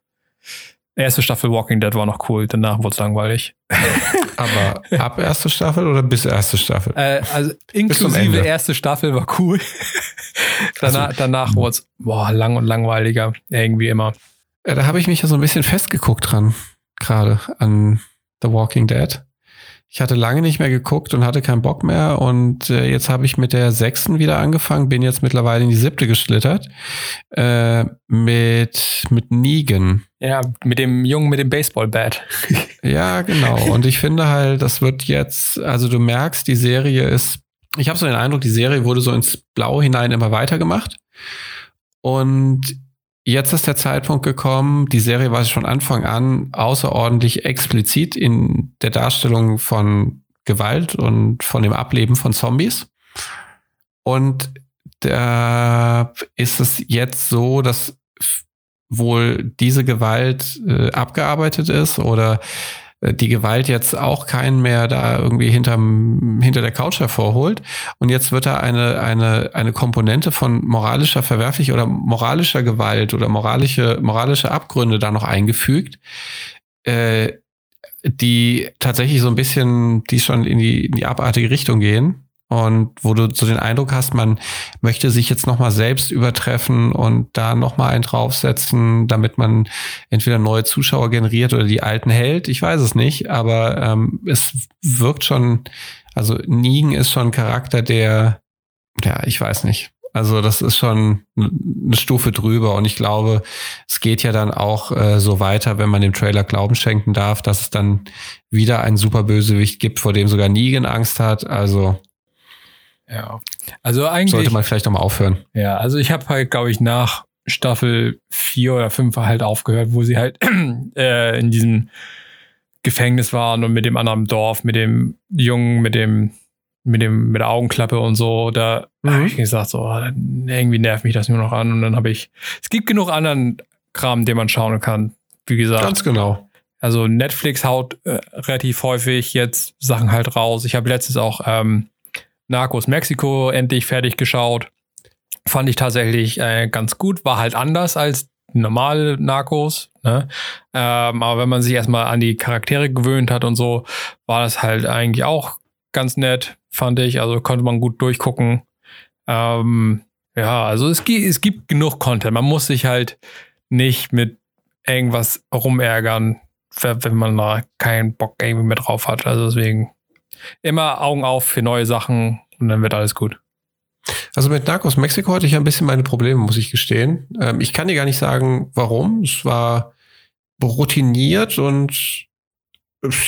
Erste Staffel Walking Dead war noch cool, danach wurde es langweilig. Aber ab erste Staffel oder bis erste Staffel? Äh, also inklusive erste Staffel war cool. danach also, danach wurde es lang und langweiliger, irgendwie immer. Ja, da habe ich mich ja so ein bisschen festgeguckt dran, gerade an The Walking Dead. Ich hatte lange nicht mehr geguckt und hatte keinen Bock mehr. Und äh, jetzt habe ich mit der sechsten wieder angefangen, bin jetzt mittlerweile in die siebte geschlittert. Äh, mit, mit Negan. Ja, mit dem Jungen mit dem Baseball-Bat. ja, genau. Und ich finde halt, das wird jetzt, also du merkst, die Serie ist, ich habe so den Eindruck, die Serie wurde so ins Blau hinein immer weitergemacht. Und Jetzt ist der Zeitpunkt gekommen, die Serie war schon Anfang an außerordentlich explizit in der Darstellung von Gewalt und von dem Ableben von Zombies. Und da ist es jetzt so, dass wohl diese Gewalt äh, abgearbeitet ist oder die Gewalt jetzt auch keinen mehr da irgendwie hinterm, hinter der Couch hervorholt. Und jetzt wird da eine, eine, eine Komponente von moralischer Verwerflich oder moralischer Gewalt oder moralische, moralische Abgründe da noch eingefügt, äh, die tatsächlich so ein bisschen, die schon in die, in die abartige Richtung gehen und wo du so den Eindruck hast, man möchte sich jetzt nochmal selbst übertreffen und da nochmal einen draufsetzen, damit man entweder neue Zuschauer generiert oder die alten hält. Ich weiß es nicht, aber ähm, es wirkt schon, also Nigen ist schon ein Charakter, der, ja, ich weiß nicht. Also das ist schon eine Stufe drüber und ich glaube, es geht ja dann auch äh, so weiter, wenn man dem Trailer Glauben schenken darf, dass es dann wieder einen Superbösewicht gibt, vor dem sogar Negan Angst hat. Also ja. Also eigentlich. Sollte man vielleicht nochmal aufhören. Ja, also ich habe halt, glaube ich, nach Staffel 4 oder 5 halt aufgehört, wo sie halt äh, in diesem Gefängnis waren und mit dem anderen Dorf, mit dem Jungen, mit dem, mit dem, mit der Augenklappe und so, da mhm. habe ich gesagt, so, irgendwie nervt mich das nur noch an. Und dann habe ich, es gibt genug anderen Kram, den man schauen kann. Wie gesagt. Ganz genau. Also Netflix haut äh, relativ häufig jetzt Sachen halt raus. Ich habe letztens auch ähm, Narcos Mexiko endlich fertig geschaut. Fand ich tatsächlich äh, ganz gut. War halt anders als normale Narcos. Ne? Ähm, aber wenn man sich erstmal an die Charaktere gewöhnt hat und so, war das halt eigentlich auch ganz nett, fand ich. Also konnte man gut durchgucken. Ähm, ja, also es, es gibt genug Content. Man muss sich halt nicht mit irgendwas rumärgern, wenn man da keinen Bock irgendwie mehr drauf hat. Also deswegen immer Augen auf für neue Sachen und dann wird alles gut. Also mit Narcos Mexiko hatte ich ein bisschen meine Probleme, muss ich gestehen. Ähm, ich kann dir gar nicht sagen, warum. Es war routiniert und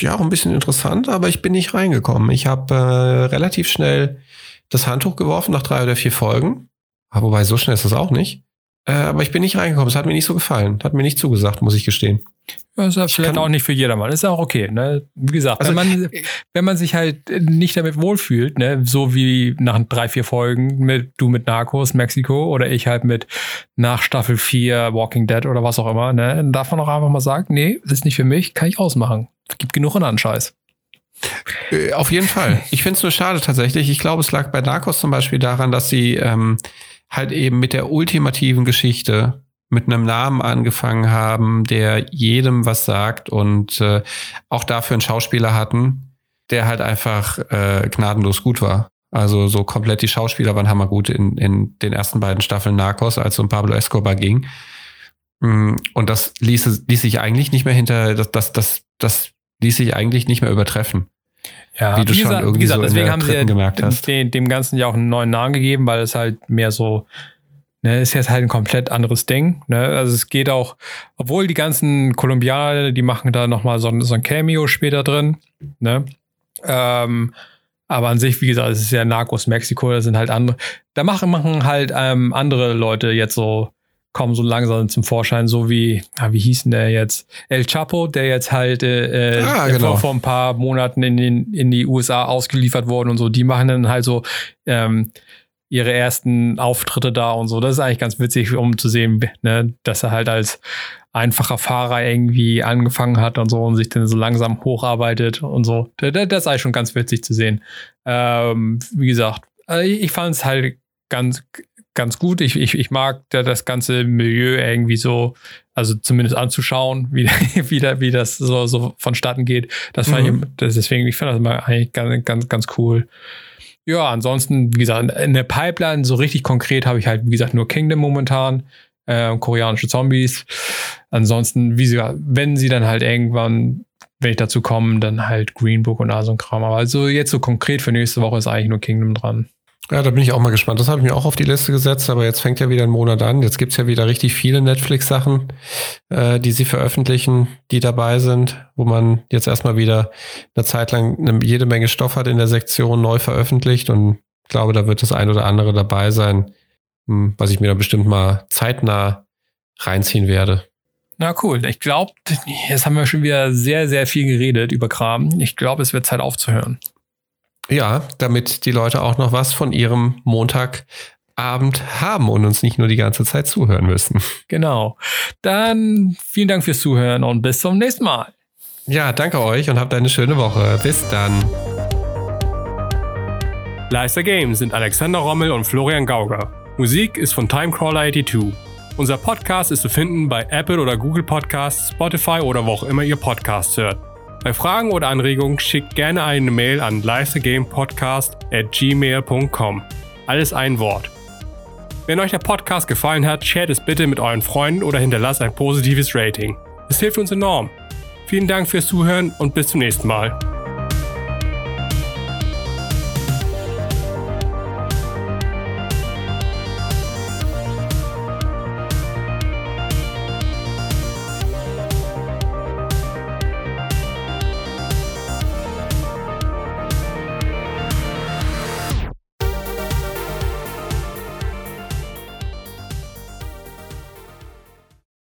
ja, auch ein bisschen interessant, aber ich bin nicht reingekommen. Ich habe äh, relativ schnell das Handtuch geworfen nach drei oder vier Folgen. Aber wobei, so schnell ist das auch nicht. Äh, aber ich bin nicht reingekommen. Es hat mir nicht so gefallen. Hat mir nicht zugesagt, muss ich gestehen. Das ist ja vielleicht auch nicht für jedermann. Ist ja auch okay. Ne? Wie gesagt, also, wenn, man, wenn man sich halt nicht damit wohlfühlt, ne? so wie nach drei, vier Folgen mit du mit Narcos Mexiko oder ich halt mit nach Staffel 4 Walking Dead oder was auch immer, ne? dann darf man auch einfach mal sagen, nee, das ist nicht für mich, kann ich ausmachen. Es gibt genug anderen Scheiß. Äh, auf jeden Fall. Ich finde es nur schade tatsächlich. Ich glaube, es lag bei Narcos zum Beispiel daran, dass sie ähm, halt eben mit der ultimativen Geschichte mit einem Namen angefangen haben, der jedem was sagt und äh, auch dafür einen Schauspieler hatten, der halt einfach äh, gnadenlos gut war. Also so komplett die Schauspieler waren hammergut in, in den ersten beiden Staffeln Narcos, als es um Pablo Escobar ging. Mm, und das ließ, ließ sich eigentlich nicht mehr hinter, das, das, das, das ließ sich eigentlich nicht mehr übertreffen. Ja, wie du schon gesagt, irgendwie gesagt, so deswegen haben sie gemerkt hast. Dem, dem Ganzen ja auch einen neuen Namen gegeben, weil es halt mehr so Ne, ist jetzt halt ein komplett anderes Ding. Ne? Also es geht auch, obwohl die ganzen Kolumbianer, die machen da nochmal so, so ein Cameo später drin. Ne? Ähm, aber an sich, wie gesagt, es ist ja Narcos Mexiko, da sind halt andere, da machen, machen halt ähm, andere Leute jetzt so, kommen so langsam zum Vorschein, so wie, ah, wie hieß denn der jetzt? El Chapo, der jetzt halt äh, äh ah, genau. vor, vor ein paar Monaten in, den, in die USA ausgeliefert worden und so, die machen dann halt so ähm, ihre ersten Auftritte da und so. Das ist eigentlich ganz witzig, um zu sehen, ne, dass er halt als einfacher Fahrer irgendwie angefangen hat und so und sich dann so langsam hocharbeitet und so. Das, das ist eigentlich schon ganz witzig zu sehen. Ähm, wie gesagt, also ich fand es halt ganz, ganz gut. Ich, ich, ich mag das ganze Milieu irgendwie so, also zumindest anzuschauen, wie, wie, da, wie das so, so vonstatten geht. Das fand mhm. ich, das, deswegen, ich fand das mal eigentlich ganz, ganz, ganz cool. Ja, ansonsten, wie gesagt, in der Pipeline so richtig konkret habe ich halt, wie gesagt, nur Kingdom momentan, äh, koreanische Zombies. Ansonsten, wie sie, wenn sie dann halt irgendwann, wenn ich dazu komme, dann halt Green Book und all so ein Kram. Aber also jetzt so konkret für nächste Woche ist eigentlich nur Kingdom dran. Ja, da bin ich auch mal gespannt. Das habe ich mir auch auf die Liste gesetzt, aber jetzt fängt ja wieder ein Monat an. Jetzt gibt's ja wieder richtig viele Netflix-Sachen, äh, die sie veröffentlichen, die dabei sind, wo man jetzt erstmal wieder eine Zeit lang eine, jede Menge Stoff hat in der Sektion neu veröffentlicht und ich glaube, da wird das ein oder andere dabei sein, hm, was ich mir da bestimmt mal zeitnah reinziehen werde. Na cool. Ich glaube, jetzt haben wir schon wieder sehr, sehr viel geredet über Kram. Ich glaube, es wird Zeit aufzuhören. Ja, damit die Leute auch noch was von ihrem Montagabend haben und uns nicht nur die ganze Zeit zuhören müssen. Genau. Dann vielen Dank fürs Zuhören und bis zum nächsten Mal. Ja, danke euch und habt eine schöne Woche. Bis dann. Leister Games sind Alexander Rommel und Florian Gauger. Musik ist von Timecrawler82. Unser Podcast ist zu finden bei Apple oder Google Podcasts, Spotify oder wo auch immer ihr Podcasts hört. Bei Fragen oder Anregungen schickt gerne eine Mail an gmail.com. Alles ein Wort. Wenn euch der Podcast gefallen hat, shared es bitte mit euren Freunden oder hinterlasst ein positives Rating. Es hilft uns enorm. Vielen Dank fürs Zuhören und bis zum nächsten Mal.